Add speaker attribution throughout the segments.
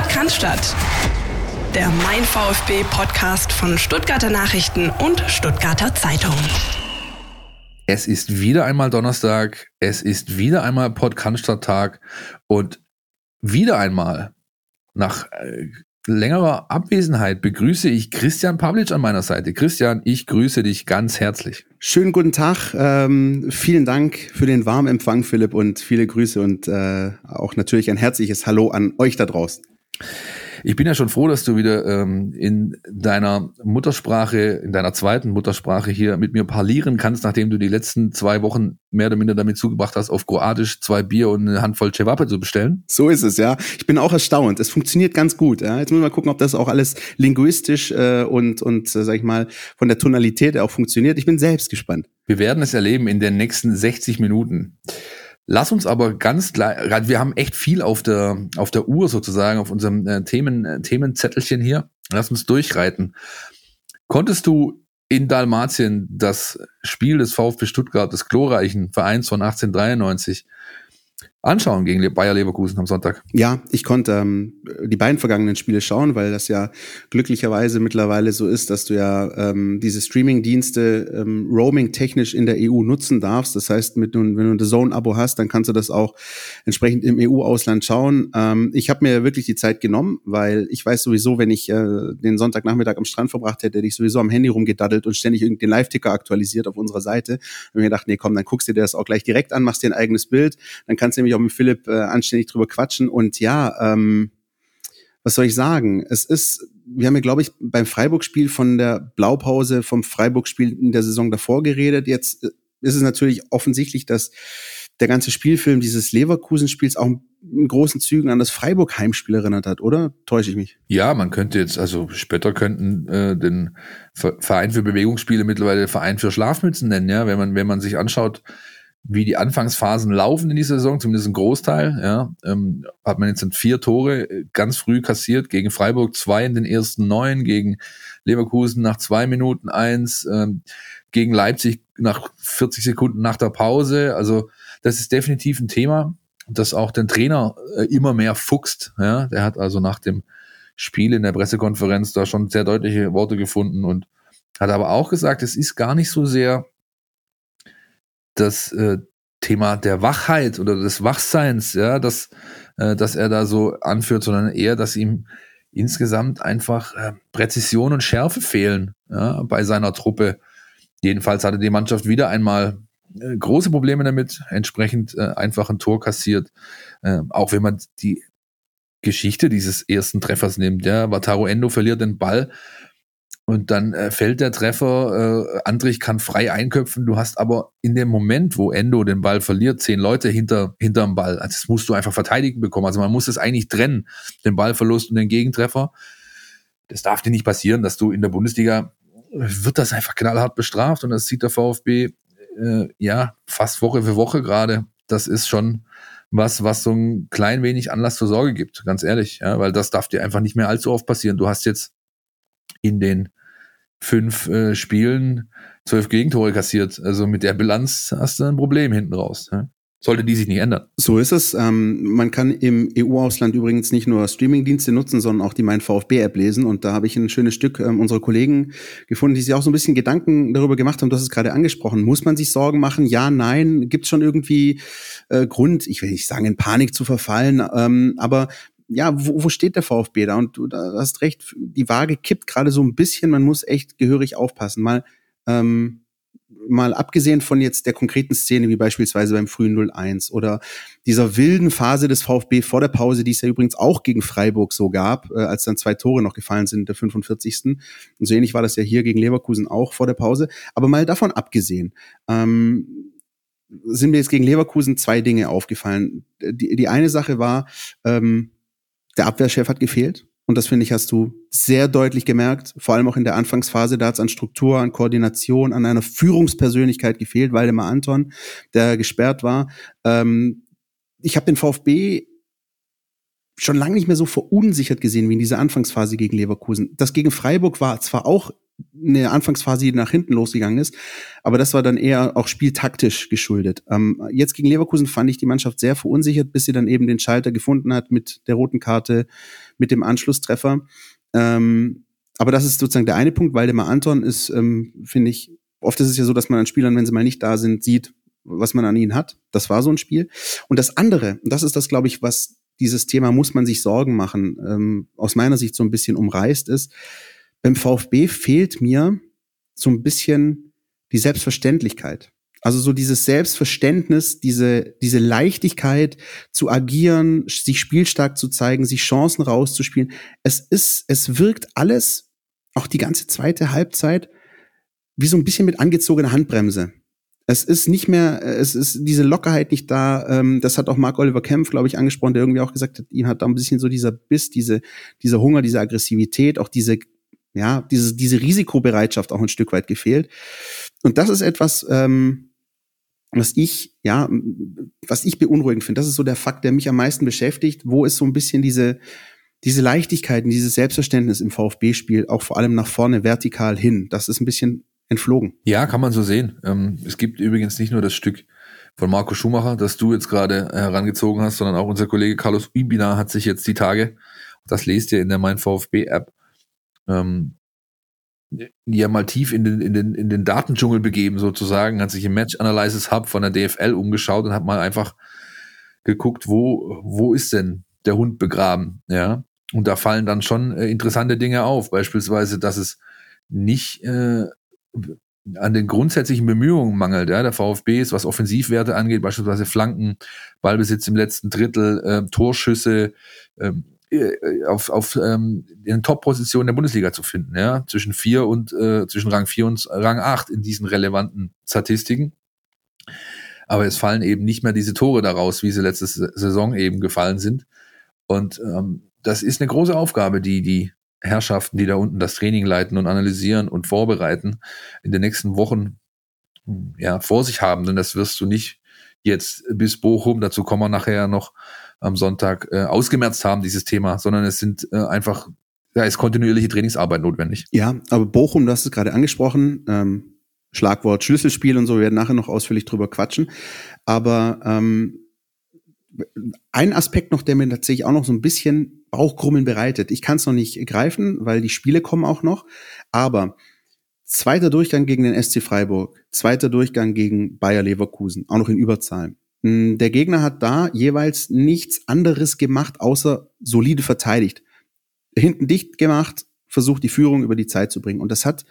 Speaker 1: Podcast, der Mein VfB Podcast von Stuttgarter Nachrichten und Stuttgarter Zeitung.
Speaker 2: Es ist wieder einmal Donnerstag, es ist wieder einmal Podcast-Tag und wieder einmal nach äh, längerer Abwesenheit begrüße ich Christian Pavlic an meiner Seite. Christian, ich grüße dich ganz herzlich.
Speaker 3: Schönen guten Tag. Ähm, vielen Dank für den warmen Empfang, Philipp, und viele Grüße und äh, auch natürlich ein herzliches Hallo an euch da draußen.
Speaker 2: Ich bin ja schon froh, dass du wieder ähm, in deiner Muttersprache, in deiner zweiten Muttersprache hier mit mir parlieren kannst, nachdem du die letzten zwei Wochen mehr oder minder damit zugebracht hast, auf Kroatisch zwei Bier und eine Handvoll Cevape zu bestellen.
Speaker 3: So ist es, ja. Ich bin auch erstaunt. Es funktioniert ganz gut. Ja. Jetzt müssen wir mal gucken, ob das auch alles linguistisch äh, und, und äh, sag ich mal, von der Tonalität auch funktioniert. Ich bin selbst gespannt.
Speaker 2: Wir werden es erleben in den nächsten 60 Minuten. Lass uns aber ganz klar, wir haben echt viel auf der, auf der Uhr sozusagen, auf unserem äh, Themen, äh, Themenzettelchen hier. Lass uns durchreiten. Konntest du in Dalmatien das Spiel des VfB Stuttgart, des glorreichen Vereins von 1893, anschauen gegen Bayer Leverkusen am Sonntag.
Speaker 3: Ja, ich konnte ähm, die beiden vergangenen Spiele schauen, weil das ja glücklicherweise mittlerweile so ist, dass du ja ähm, diese Streaming-Dienste ähm, roaming-technisch in der EU nutzen darfst. Das heißt, mit, wenn du ein Zone-Abo hast, dann kannst du das auch entsprechend im EU-Ausland schauen. Ähm, ich habe mir wirklich die Zeit genommen, weil ich weiß sowieso, wenn ich äh, den Sonntagnachmittag am Strand verbracht hätte, hätte ich sowieso am Handy rumgedaddelt und ständig den Live-Ticker aktualisiert auf unserer Seite. Und mir gedacht, nee, komm, dann guckst du dir das auch gleich direkt an, machst dir ein eigenes Bild, dann kannst du nämlich auch mit Philipp äh, anständig drüber quatschen. Und ja, ähm, was soll ich sagen? Es ist, wir haben ja, glaube ich, beim Freiburg-Spiel von der Blaupause vom Freiburg-Spiel in der Saison davor geredet. Jetzt äh, ist es natürlich offensichtlich, dass der ganze Spielfilm dieses Leverkusen-Spiels auch in großen Zügen an das Freiburg-Heimspiel erinnert hat, oder? Täusche ich mich?
Speaker 2: Ja, man könnte jetzt, also später könnten äh, den Verein für Bewegungsspiele mittlerweile Verein für Schlafmützen nennen, ja, wenn man, wenn man sich anschaut, wie die Anfangsphasen laufen in dieser Saison, zumindest ein Großteil, ja, ähm, hat man jetzt vier Tore äh, ganz früh kassiert, gegen Freiburg zwei in den ersten neun, gegen Leverkusen nach zwei Minuten eins, ähm, gegen Leipzig nach 40 Sekunden nach der Pause. Also das ist definitiv ein Thema, das auch den Trainer äh, immer mehr fuchst. Ja. Der hat also nach dem Spiel in der Pressekonferenz da schon sehr deutliche Worte gefunden und hat aber auch gesagt, es ist gar nicht so sehr das äh, Thema der Wachheit oder des Wachseins, ja, das, äh, dass er da so anführt, sondern eher, dass ihm insgesamt einfach äh, Präzision und Schärfe fehlen ja, bei seiner Truppe. Jedenfalls hatte die Mannschaft wieder einmal äh, große Probleme damit, entsprechend äh, einfach ein Tor kassiert. Äh, auch wenn man die Geschichte dieses ersten Treffers nimmt, ja, Wataru Endo verliert den Ball und dann äh, fällt der Treffer, äh, Andrich kann frei einköpfen, du hast aber in dem Moment, wo Endo den Ball verliert, zehn Leute hinter, hinterm Ball. Also das musst du einfach verteidigen bekommen. Also man muss es eigentlich trennen, den Ballverlust und den Gegentreffer. Das darf dir nicht passieren, dass du in der Bundesliga wird das einfach knallhart bestraft und das sieht der VfB äh, ja fast Woche für Woche gerade. Das ist schon was, was so ein klein wenig Anlass zur Sorge gibt, ganz ehrlich, ja, weil das darf dir einfach nicht mehr allzu oft passieren. Du hast jetzt in den fünf äh, Spielen zwölf Gegentore kassiert. Also mit der Bilanz hast du ein Problem hinten raus. Ja? Sollte die sich nicht ändern.
Speaker 3: So ist es. Ähm, man kann im EU-Ausland übrigens nicht nur Streaming-Dienste nutzen, sondern auch die Mein VfB-App lesen. Und da habe ich ein schönes Stück ähm, unserer Kollegen gefunden, die sich auch so ein bisschen Gedanken darüber gemacht haben. Du hast es gerade angesprochen. Muss man sich Sorgen machen? Ja, nein. Gibt es schon irgendwie äh, Grund, ich will nicht sagen, in Panik zu verfallen, ähm, aber ja, wo, wo steht der VfB da? Und du hast recht, die Waage kippt gerade so ein bisschen. Man muss echt gehörig aufpassen. Mal, ähm, mal abgesehen von jetzt der konkreten Szene, wie beispielsweise beim frühen 0-1 oder dieser wilden Phase des VfB vor der Pause, die es ja übrigens auch gegen Freiburg so gab, äh, als dann zwei Tore noch gefallen sind, der 45. Und so ähnlich war das ja hier gegen Leverkusen auch vor der Pause. Aber mal davon abgesehen, ähm, sind mir jetzt gegen Leverkusen zwei Dinge aufgefallen. Die, die eine Sache war, ähm, der Abwehrchef hat gefehlt. Und das finde ich, hast du sehr deutlich gemerkt, vor allem auch in der Anfangsphase, da hat es an Struktur, an Koordination, an einer Führungspersönlichkeit gefehlt, Waldemar Anton, der gesperrt war. Ähm, ich habe den VfB schon lange nicht mehr so verunsichert gesehen wie in dieser Anfangsphase gegen Leverkusen. Das gegen Freiburg war zwar auch eine Anfangsphase, die nach hinten losgegangen ist, aber das war dann eher auch spieltaktisch geschuldet. Ähm, jetzt gegen Leverkusen fand ich die Mannschaft sehr verunsichert, bis sie dann eben den Schalter gefunden hat mit der roten Karte, mit dem Anschlusstreffer. Ähm, aber das ist sozusagen der eine Punkt. Waldemar Anton ist, ähm, finde ich, oft ist es ja so, dass man an Spielern, wenn sie mal nicht da sind, sieht, was man an ihnen hat. Das war so ein Spiel. Und das andere, und das ist das, glaube ich, was dieses Thema muss man sich Sorgen machen, ähm, aus meiner Sicht so ein bisschen umreißt ist. Beim VfB fehlt mir so ein bisschen die Selbstverständlichkeit. Also so dieses Selbstverständnis, diese, diese Leichtigkeit zu agieren, sich spielstark zu zeigen, sich Chancen rauszuspielen. Es ist, es wirkt alles, auch die ganze zweite Halbzeit, wie so ein bisschen mit angezogener Handbremse. Es ist nicht mehr, es ist diese Lockerheit nicht da. Ähm, das hat auch Mark Oliver Kempf, glaube ich, angesprochen, der irgendwie auch gesagt hat, ihn hat da ein bisschen so dieser Biss, diese, dieser Hunger, diese Aggressivität, auch diese, ja, diese, diese Risikobereitschaft auch ein Stück weit gefehlt. Und das ist etwas, ähm, was ich, ja, was ich beunruhigend finde. Das ist so der Fakt, der mich am meisten beschäftigt. Wo ist so ein bisschen diese, diese Leichtigkeit und dieses Selbstverständnis im VfB-Spiel, auch vor allem nach vorne vertikal hin. Das ist ein bisschen entflogen.
Speaker 2: Ja, kann man so sehen. Ähm, es gibt übrigens nicht nur das Stück von Marco Schumacher, das du jetzt gerade herangezogen hast, sondern auch unser Kollege Carlos Ibina hat sich jetzt die Tage, das lest ihr in der Mein VfB App, ähm, ja mal tief in den, in den, in den Datendschungel begeben sozusagen, hat sich im Match Analysis Hub von der DFL umgeschaut und hat mal einfach geguckt, wo, wo ist denn der Hund begraben, ja. Und da fallen dann schon äh, interessante Dinge auf, beispielsweise, dass es nicht äh, an den grundsätzlichen Bemühungen mangelt. Ja. Der VfB ist, was Offensivwerte angeht, beispielsweise Flanken, Ballbesitz im letzten Drittel, äh, Torschüsse, ähm, äh, auf, auf ähm, in Top-Positionen der Bundesliga zu finden, ja, zwischen vier und äh, zwischen Rang 4 und Rang 8 in diesen relevanten Statistiken. Aber es fallen eben nicht mehr diese Tore daraus, wie sie letzte Saison eben gefallen sind. Und ähm, das ist eine große Aufgabe, die die Herrschaften, die da unten das Training leiten und analysieren und vorbereiten, in den nächsten Wochen ja, vor sich haben. Denn das wirst du nicht jetzt bis Bochum, dazu kommen wir nachher noch am Sonntag, äh, ausgemerzt haben, dieses Thema, sondern es sind äh, einfach, da ist kontinuierliche Trainingsarbeit notwendig.
Speaker 3: Ja, aber Bochum, du hast es gerade angesprochen, ähm, Schlagwort Schlüsselspiel und so, wir werden nachher noch ausführlich drüber quatschen. Aber ähm, ein Aspekt noch, der mir tatsächlich auch noch so ein bisschen Bauchkrummeln bereitet. Ich kann es noch nicht greifen, weil die Spiele kommen auch noch. Aber zweiter Durchgang gegen den SC Freiburg, zweiter Durchgang gegen Bayer Leverkusen, auch noch in Überzahl. Hm, der Gegner hat da jeweils nichts anderes gemacht, außer solide verteidigt. Hinten dicht gemacht, versucht die Führung über die Zeit zu bringen. Und das hat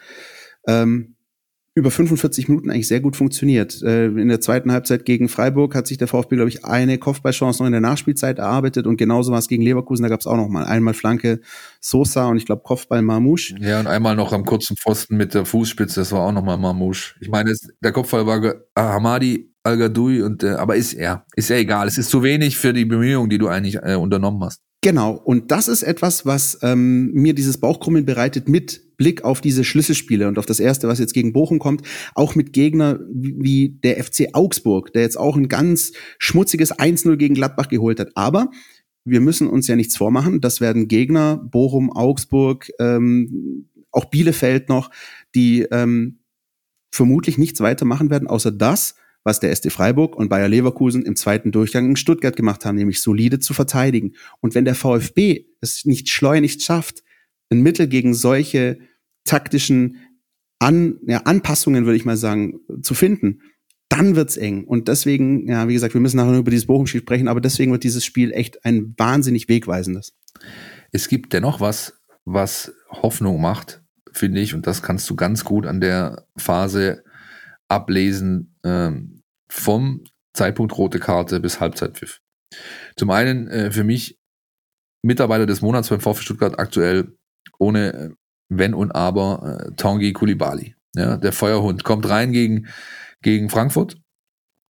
Speaker 3: ähm, über 45 Minuten eigentlich sehr gut funktioniert. Äh, in der zweiten Halbzeit gegen Freiburg hat sich der VfB, glaube ich, eine Kopfballchance noch in der Nachspielzeit erarbeitet und genauso war es gegen Leverkusen, da gab es auch noch mal einmal Flanke Sosa und ich glaube Kopfball Marmouche.
Speaker 2: Ja, und einmal noch am kurzen Pfosten mit der Fußspitze, das war auch noch mal Marmouche. Ich meine, der Kopfball war Hamadi Al-Gadoui und äh, aber ist ja, ist ja egal, es ist zu wenig für die Bemühungen, die du eigentlich äh, unternommen hast.
Speaker 3: Genau, und das ist etwas, was ähm, mir dieses Bauchkrummeln bereitet mit Blick auf diese Schlüsselspiele und auf das erste, was jetzt gegen Bochum kommt, auch mit Gegner wie der FC Augsburg, der jetzt auch ein ganz schmutziges 1-0 gegen Gladbach geholt hat. Aber wir müssen uns ja nichts vormachen. Das werden Gegner, Bochum, Augsburg, ähm, auch Bielefeld noch, die ähm, vermutlich nichts weiter machen werden, außer das, was der SD Freiburg und Bayer Leverkusen im zweiten Durchgang in Stuttgart gemacht haben, nämlich solide zu verteidigen. Und wenn der VfB es nicht schleunigst schafft, ein Mittel gegen solche taktischen An ja, Anpassungen, würde ich mal sagen, zu finden, dann wird's eng. Und deswegen, ja, wie gesagt, wir müssen nachher über dieses Bochum-Spiel sprechen, aber deswegen wird dieses Spiel echt ein wahnsinnig wegweisendes.
Speaker 2: Es gibt dennoch was, was Hoffnung macht, finde ich, und das kannst du ganz gut an der Phase ablesen, ähm, vom Zeitpunkt rote Karte bis Halbzeitpfiff. Zum einen äh, für mich Mitarbeiter des Monats beim VfB Stuttgart aktuell ohne äh, Wenn und Aber äh, Tanguy Kulibali. Ja, der Feuerhund kommt rein gegen, gegen Frankfurt,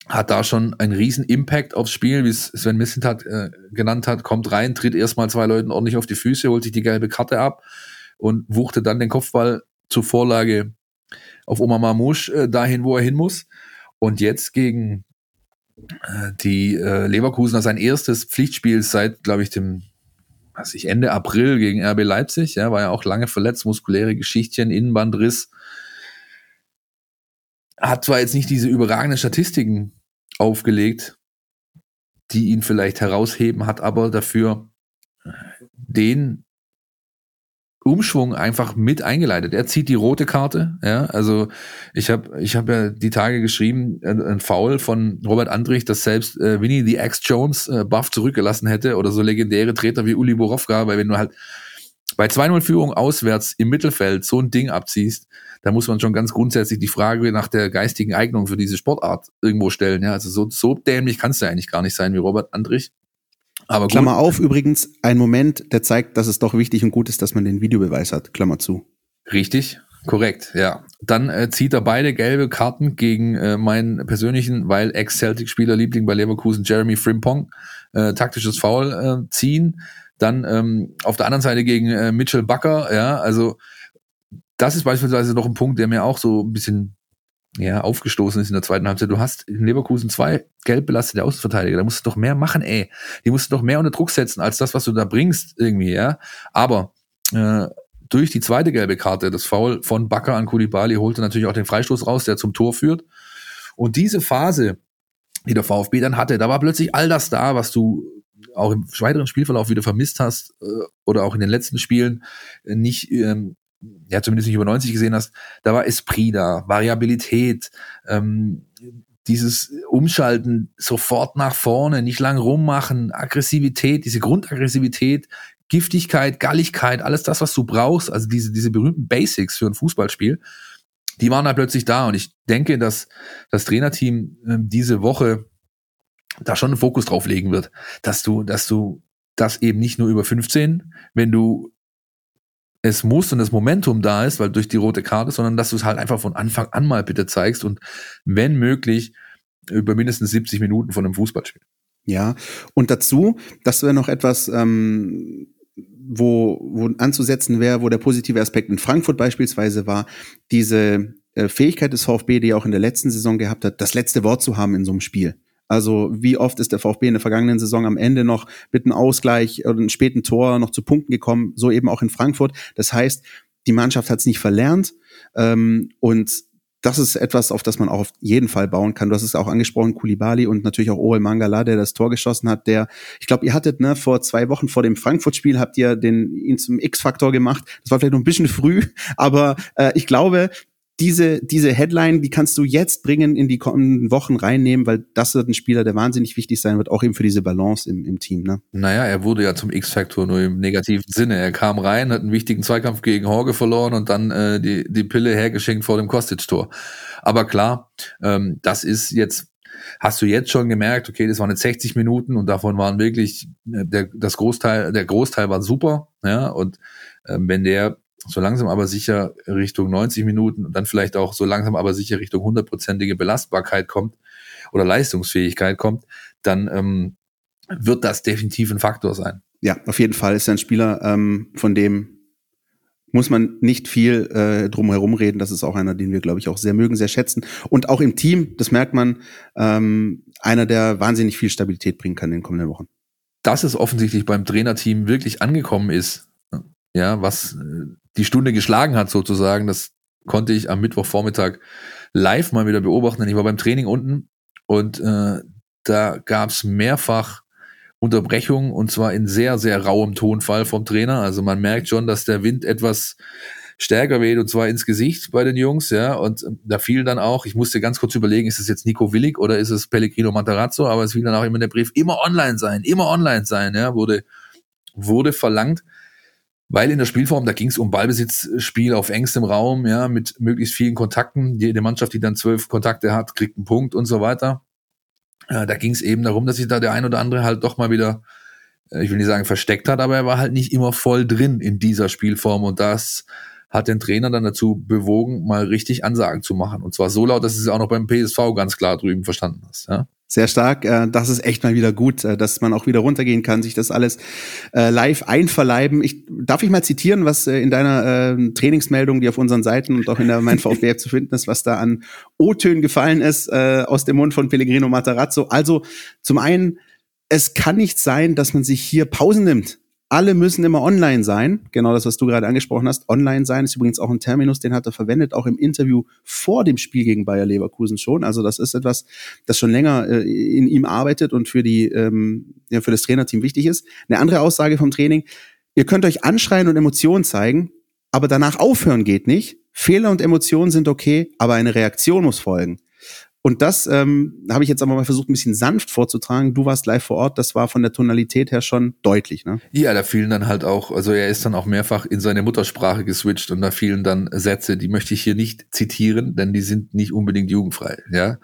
Speaker 2: hat da schon einen riesen Impact aufs Spiel, wie es Sven Missentat äh, genannt hat, kommt rein, tritt erstmal zwei Leuten ordentlich auf die Füße, holt sich die gelbe Karte ab und wuchte dann den Kopfball zur Vorlage auf Omar Mamouche äh, dahin, wo er hin muss. Und jetzt gegen äh, die äh, Leverkusener sein erstes Pflichtspiel seit, glaube ich, dem was ich, Ende April gegen RB Leipzig, ja, war ja auch lange verletzt, muskuläre Geschichtchen, Innenbandriss. Hat zwar jetzt nicht diese überragenden Statistiken aufgelegt, die ihn vielleicht herausheben, hat aber dafür den Umschwung einfach mit eingeleitet. Er zieht die rote Karte, ja, also ich habe ich habe ja die Tage geschrieben, ein, ein Foul von Robert Andrich, dass selbst äh, Winnie the X Jones äh, Buff zurückgelassen hätte oder so legendäre Treter wie Uli Borowka, weil wenn du halt bei 2-0 Führung auswärts im Mittelfeld so ein Ding abziehst, da muss man schon ganz grundsätzlich die Frage nach der geistigen Eignung für diese Sportart irgendwo stellen. Ja, also so, so dämlich kannst du eigentlich gar nicht sein wie Robert Andrich.
Speaker 3: Aber gut. Klammer auf, übrigens, ein Moment, der zeigt, dass es doch wichtig und gut ist, dass man den Videobeweis hat. Klammer zu.
Speaker 2: Richtig, korrekt, ja. Dann äh, zieht er beide gelbe Karten gegen äh, meinen persönlichen, weil Ex-Celtic-Spieler Liebling bei Leverkusen Jeremy Frimpong äh, taktisches Foul äh, ziehen. Dann ähm, auf der anderen Seite gegen äh, Mitchell Bucker, ja, also das ist beispielsweise noch ein Punkt, der mir auch so ein bisschen ja, aufgestoßen ist in der zweiten Halbzeit. Du hast in Leverkusen zwei gelb belastete Außenverteidiger. Da musst du doch mehr machen, ey. Die musst du doch mehr unter Druck setzen, als das, was du da bringst, irgendwie, ja. Aber äh, durch die zweite gelbe Karte, das Foul von Bakker an Kulibali, holte natürlich auch den Freistoß raus, der zum Tor führt. Und diese Phase, die der VfB dann hatte, da war plötzlich all das da, was du auch im weiteren Spielverlauf wieder vermisst hast äh, oder auch in den letzten Spielen äh, nicht ähm, ja zumindest nicht über 90 gesehen hast, da war Esprit da, Variabilität, ähm, dieses Umschalten sofort nach vorne, nicht lang rummachen, Aggressivität, diese Grundaggressivität, Giftigkeit, Galligkeit, alles das, was du brauchst, also diese, diese berühmten Basics für ein Fußballspiel, die waren da plötzlich da. Und ich denke, dass das Trainerteam äh, diese Woche da schon einen Fokus drauf legen wird, dass du, dass du das eben nicht nur über 15, wenn du es muss und das Momentum da ist, weil durch die rote Karte, sondern dass du es halt einfach von Anfang an mal bitte zeigst und wenn möglich über mindestens 70 Minuten von einem Fußballspiel.
Speaker 3: Ja, und dazu, das wäre noch etwas, ähm, wo, wo anzusetzen wäre, wo der positive Aspekt in Frankfurt beispielsweise war, diese äh, Fähigkeit des VfB, die er auch in der letzten Saison gehabt hat, das letzte Wort zu haben in so einem Spiel. Also wie oft ist der VfB in der vergangenen Saison am Ende noch mit einem Ausgleich oder einem späten Tor noch zu Punkten gekommen, so eben auch in Frankfurt. Das heißt, die Mannschaft hat es nicht verlernt ähm, und das ist etwas, auf das man auch auf jeden Fall bauen kann. Du hast es auch angesprochen, Kulibali und natürlich auch Oel Mangala, der das Tor geschossen hat, der, ich glaube, ihr hattet, ne, vor zwei Wochen vor dem Frankfurt-Spiel habt ihr den, ihn zum X-Faktor gemacht. Das war vielleicht noch ein bisschen früh, aber äh, ich glaube, diese, diese Headline, die kannst du jetzt bringen, in die kommenden Wochen reinnehmen, weil das wird ein Spieler, der wahnsinnig wichtig sein wird, auch eben für diese Balance im, im Team. Ne?
Speaker 2: Naja, er wurde ja zum X-Faktor nur im negativen Sinne. Er kam rein, hat einen wichtigen Zweikampf gegen Horge verloren und dann äh, die, die Pille hergeschenkt vor dem Kostic-Tor. Aber klar, ähm, das ist jetzt hast du jetzt schon gemerkt, okay, das waren jetzt 60 Minuten und davon waren wirklich äh, der das Großteil der Großteil war super, ja und ähm, wenn der so langsam aber sicher Richtung 90 Minuten und dann vielleicht auch so langsam aber sicher Richtung hundertprozentige Belastbarkeit kommt oder Leistungsfähigkeit kommt, dann ähm, wird das definitiv ein Faktor sein.
Speaker 3: Ja, auf jeden Fall ist er ein Spieler, ähm, von dem muss man nicht viel äh, drum herum reden. Das ist auch einer, den wir, glaube ich, auch sehr mögen, sehr schätzen. Und auch im Team, das merkt man, ähm, einer, der wahnsinnig viel Stabilität bringen kann in den kommenden Wochen.
Speaker 2: Dass es offensichtlich beim Trainerteam wirklich angekommen ist, ja, was äh, die Stunde geschlagen hat sozusagen, das konnte ich am Mittwochvormittag live mal wieder beobachten. Ich war beim Training unten und äh, da gab es mehrfach Unterbrechungen und zwar in sehr, sehr rauem Tonfall vom Trainer. Also man merkt schon, dass der Wind etwas stärker weht und zwar ins Gesicht bei den Jungs, ja. Und ähm, da fiel dann auch, ich musste ganz kurz überlegen, ist es jetzt Nico Willig oder ist es Pellegrino Matarazzo, aber es fiel dann auch immer in der Brief, immer online sein, immer online sein, ja, wurde, wurde verlangt weil in der Spielform, da ging es um Ballbesitzspiel auf engstem Raum, ja, mit möglichst vielen Kontakten. Jede Mannschaft, die dann zwölf Kontakte hat, kriegt einen Punkt und so weiter. Äh, da ging es eben darum, dass sich da der ein oder andere halt doch mal wieder, äh, ich will nicht sagen versteckt hat, aber er war halt nicht immer voll drin in dieser Spielform und das hat den Trainer dann dazu bewogen, mal richtig Ansagen zu machen. Und zwar so laut, dass du es auch noch beim PSV ganz klar drüben verstanden hast. Ja?
Speaker 3: Sehr stark. Äh, das ist echt mal wieder gut, äh, dass man auch wieder runtergehen kann, sich das alles äh, live einverleiben. Ich, darf ich mal zitieren, was in deiner Trainingsmeldung, die auf unseren Seiten und auch in der Mein VfB zu finden ist, was da an O-Tönen gefallen ist aus dem Mund von Pellegrino Matarazzo. Also zum einen, es kann nicht sein, dass man sich hier Pausen nimmt alle müssen immer online sein. Genau das, was du gerade angesprochen hast. Online sein ist übrigens auch ein Terminus, den hat er verwendet, auch im Interview vor dem Spiel gegen Bayer Leverkusen schon. Also das ist etwas, das schon länger äh, in ihm arbeitet und für die ähm, ja, für das Trainerteam wichtig ist. Eine andere Aussage vom Training: Ihr könnt euch anschreien und Emotionen zeigen, aber danach aufhören geht nicht. Fehler und Emotionen sind okay, aber eine Reaktion muss folgen. Und das ähm, habe ich jetzt aber mal versucht, ein bisschen sanft vorzutragen. Du warst live vor Ort, das war von der Tonalität her schon deutlich, ne?
Speaker 2: Ja, da fielen dann halt auch, also er ist dann auch mehrfach in seine Muttersprache geswitcht und da fielen dann Sätze, die möchte ich hier nicht zitieren, denn die sind nicht unbedingt jugendfrei, ja.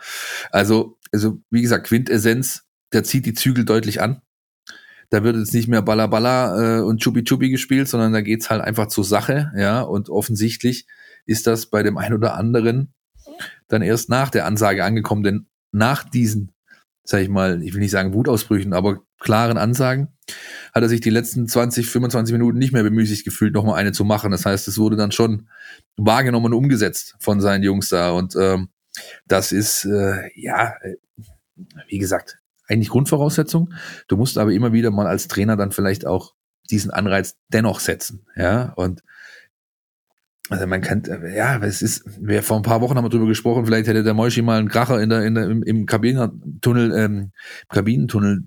Speaker 2: Also, also wie gesagt, Quintessenz, der zieht die Zügel deutlich an. Da wird jetzt nicht mehr Balla Balla äh, und Chubi Chubi gespielt, sondern da geht's halt einfach zur Sache, ja. Und offensichtlich ist das bei dem einen oder anderen dann erst nach der Ansage angekommen, denn nach diesen, sag ich mal, ich will nicht sagen Wutausbrüchen, aber klaren Ansagen, hat er sich die letzten 20, 25 Minuten nicht mehr bemüßigt gefühlt, nochmal eine zu machen. Das heißt, es wurde dann schon wahrgenommen und umgesetzt von seinen Jungs da. Und ähm, das ist, äh, ja, äh, wie gesagt, eigentlich Grundvoraussetzung. Du musst aber immer wieder mal als Trainer dann vielleicht auch diesen Anreiz dennoch setzen. Ja, und also man kann, ja, es ist, wir vor ein paar Wochen haben wir drüber gesprochen, vielleicht hätte der Moischi mal einen Kracher in der, in der, im, im Kabinentunnel, ähm, Kabinentunnel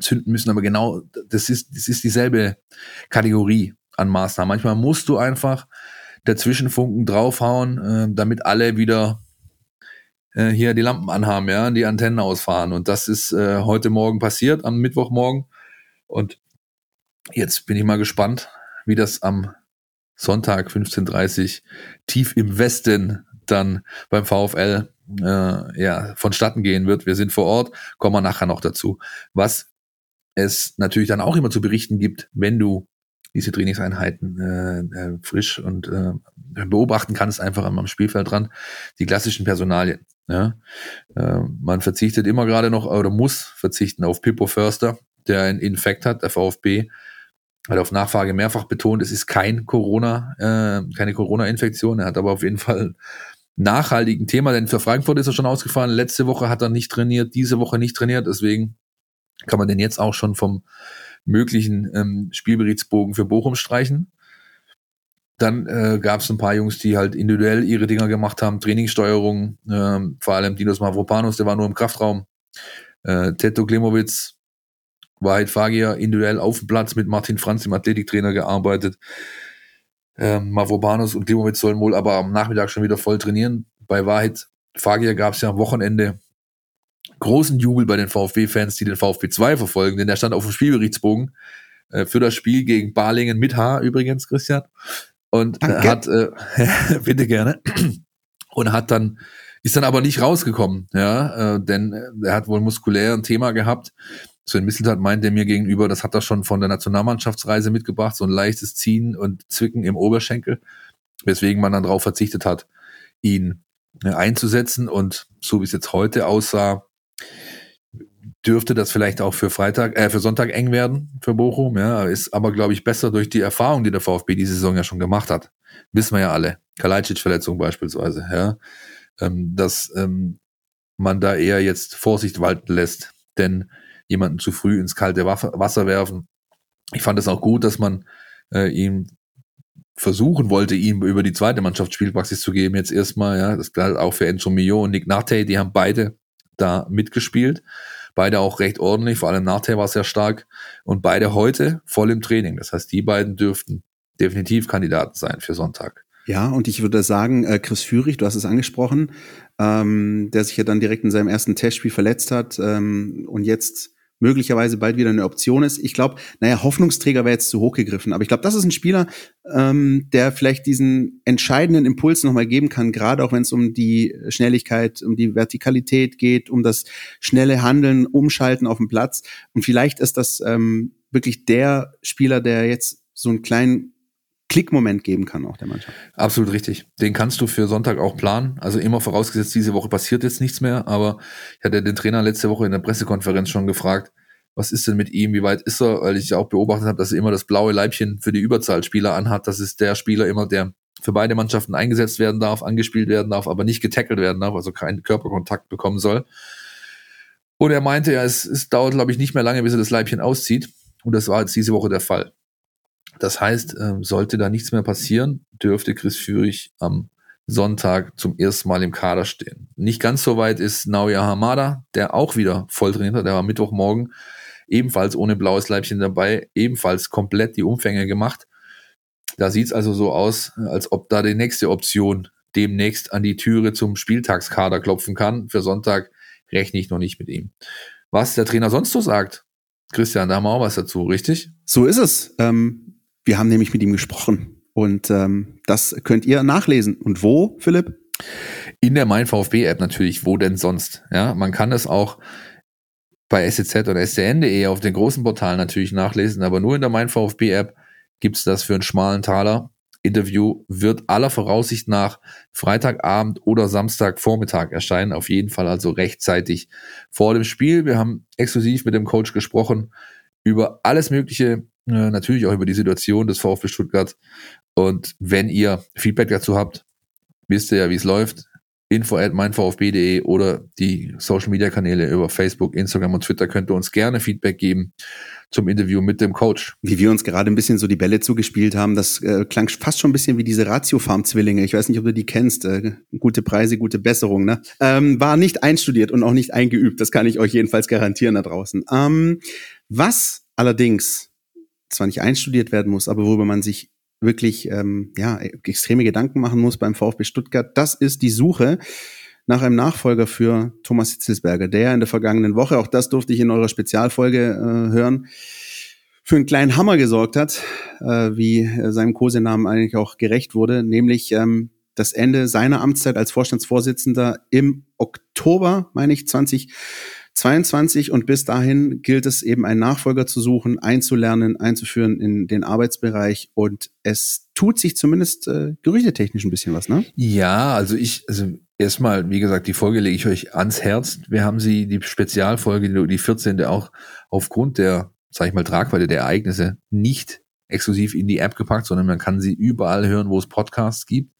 Speaker 2: zünden müssen, aber genau, das ist, das ist dieselbe Kategorie an Maßnahmen. Manchmal musst du einfach dazwischenfunken draufhauen, äh, damit alle wieder äh, hier die Lampen anhaben, ja, die Antennen ausfahren. Und das ist äh, heute Morgen passiert, am Mittwochmorgen. Und jetzt bin ich mal gespannt, wie das am Sonntag 15.30 tief im Westen dann beim VfL äh, ja, vonstatten gehen wird. Wir sind vor Ort, kommen wir nachher noch dazu. Was es natürlich dann auch immer zu berichten gibt, wenn du diese Trainingseinheiten äh, äh, frisch und äh, beobachten kannst, einfach am Spielfeld dran, die klassischen Personalien. Ja? Äh, man verzichtet immer gerade noch oder muss verzichten auf Pippo Förster, der einen Infekt hat, der VfB hat auf Nachfrage mehrfach betont, es ist kein Corona, äh, keine Corona-Infektion. Er hat aber auf jeden Fall nachhaltigen Thema, denn für Frankfurt ist er schon ausgefallen. Letzte Woche hat er nicht trainiert, diese Woche nicht trainiert. Deswegen kann man den jetzt auch schon vom möglichen ähm, Spielberichtsbogen für Bochum streichen. Dann äh, gab es ein paar Jungs, die halt individuell ihre Dinger gemacht haben, Trainingssteuerung, äh, vor allem Dinos Mavropanos, der war nur im Kraftraum. Äh, Teto Klimowitz Wahrheit Fagier individuell auf dem Platz mit Martin Franz, dem Athletiktrainer, gearbeitet. Ähm, Mavropanos und Klimowitz sollen wohl aber am Nachmittag schon wieder voll trainieren. Bei Wahrheit Fagier gab es ja am Wochenende großen Jubel bei den VfB-Fans, die den VfB 2 verfolgen, denn der stand auf dem Spielberichtsbogen äh, für das Spiel gegen Balingen mit H übrigens, Christian. Und äh, hat, äh, bitte gerne, und hat dann, ist dann aber nicht rausgekommen, ja, äh, denn er hat wohl muskulär ein Thema gehabt Sven Misseltat meinte mir gegenüber, das hat er schon von der Nationalmannschaftsreise mitgebracht, so ein leichtes Ziehen und Zwicken im Oberschenkel, weswegen man dann darauf verzichtet hat, ihn äh, einzusetzen. Und so wie es jetzt heute aussah, dürfte das vielleicht auch für Freitag, äh, für Sonntag eng werden für Bochum. Ja, ist aber glaube ich besser durch die Erfahrung, die der VfB diese Saison ja schon gemacht hat. Wissen wir ja alle. Kalajdzic-Verletzung beispielsweise. Ja, ähm, dass ähm, man da eher jetzt Vorsicht walten lässt, denn jemanden zu früh ins kalte Wasser werfen. Ich fand es auch gut, dass man äh, ihm versuchen wollte, ihm über die zweite Mannschaft Spielpraxis zu geben. Jetzt erstmal, ja, das galt auch für Enzo Mio und Nick Nate, die haben beide da mitgespielt. Beide auch recht ordentlich, vor allem Nate war sehr stark und beide heute voll im Training. Das heißt, die beiden dürften definitiv Kandidaten sein für Sonntag.
Speaker 3: Ja, und ich würde sagen, äh, Chris Führig, du hast es angesprochen, ähm, der sich ja dann direkt in seinem ersten Testspiel verletzt hat ähm, und jetzt möglicherweise bald wieder eine Option ist. Ich glaube, naja, Hoffnungsträger wäre jetzt zu hoch gegriffen, aber ich glaube, das ist ein Spieler, ähm, der vielleicht diesen entscheidenden Impuls nochmal geben kann, gerade auch wenn es um die Schnelligkeit, um die Vertikalität geht, um das schnelle Handeln, Umschalten auf dem Platz. Und vielleicht ist das ähm, wirklich der Spieler, der jetzt so einen kleinen Klickmoment geben kann, auch der Mannschaft.
Speaker 2: Absolut richtig. Den kannst du für Sonntag auch planen. Also immer vorausgesetzt, diese Woche passiert jetzt nichts mehr. Aber ich hatte den Trainer letzte Woche in der Pressekonferenz schon gefragt, was ist denn mit ihm, wie weit ist er, weil ich auch beobachtet habe, dass er immer das blaue Leibchen für die Überzahlspieler anhat. Das ist der Spieler immer, der für beide Mannschaften eingesetzt werden darf, angespielt werden darf, aber nicht getackelt werden darf, also keinen Körperkontakt bekommen soll. Und er meinte, ja, es, es dauert, glaube ich, nicht mehr lange, bis er das Leibchen auszieht. und das war jetzt diese Woche der Fall. Das heißt, ähm, sollte da nichts mehr passieren, dürfte Chris Führig am Sonntag zum ersten Mal im Kader stehen. Nicht ganz so weit ist Naoya Hamada, der auch wieder voll trainiert hat. Der war Mittwochmorgen ebenfalls ohne blaues Leibchen dabei, ebenfalls komplett die Umfänge gemacht. Da sieht es also so aus, als ob da die nächste Option demnächst an die Türe zum Spieltagskader klopfen kann. Für Sonntag rechne ich noch nicht mit ihm. Was der Trainer sonst so sagt, Christian, da haben wir auch was dazu, richtig?
Speaker 3: So ist es. Ähm, wir haben nämlich mit ihm gesprochen und ähm, das könnt ihr nachlesen. Und wo, Philipp?
Speaker 2: In der Mein VfB App natürlich. Wo denn sonst? Ja, man kann das auch bei SEZ oder SCN.de auf den großen Portalen natürlich nachlesen, aber nur in der Mein VfB App gibt es das für einen schmalen Taler. Interview wird aller Voraussicht nach Freitagabend oder Samstagvormittag erscheinen. Auf jeden Fall also rechtzeitig vor dem Spiel. Wir haben exklusiv mit dem Coach gesprochen über alles Mögliche, äh, natürlich auch über die Situation des VfB Stuttgart. Und wenn ihr Feedback dazu habt, wisst ihr ja, wie es läuft info at meinvfb.de oder die Social Media Kanäle über Facebook, Instagram und Twitter könnt ihr uns gerne Feedback geben zum Interview mit dem Coach.
Speaker 3: Wie wir uns gerade ein bisschen so die Bälle zugespielt haben, das äh, klang fast schon ein bisschen wie diese Ratio-Farm-Zwillinge. Ich weiß nicht, ob du die kennst. Äh, gute Preise, gute Besserung, ne? Ähm, war nicht einstudiert und auch nicht eingeübt. Das kann ich euch jedenfalls garantieren da draußen. Ähm, was allerdings zwar nicht einstudiert werden muss, aber worüber man sich wirklich ähm, ja, extreme Gedanken machen muss beim VfB Stuttgart, das ist die Suche nach einem Nachfolger für Thomas Hitzelsberger, der in der vergangenen Woche, auch das durfte ich in eurer Spezialfolge äh, hören, für einen kleinen Hammer gesorgt hat, äh, wie seinem Kosenamen eigentlich auch gerecht wurde, nämlich ähm, das Ende seiner Amtszeit als Vorstandsvorsitzender im Oktober, meine ich, 20 22 und bis dahin gilt es eben einen Nachfolger zu suchen, einzulernen, einzuführen in den Arbeitsbereich und es tut sich zumindest äh, gerüchtetechnisch ein bisschen was, ne?
Speaker 2: Ja, also ich, also erstmal, wie gesagt, die Folge lege ich euch ans Herz. Wir haben sie, die Spezialfolge, die 14. auch aufgrund der, sag ich mal, Tragweite der Ereignisse nicht exklusiv in die App gepackt, sondern man kann sie überall hören, wo es Podcasts gibt.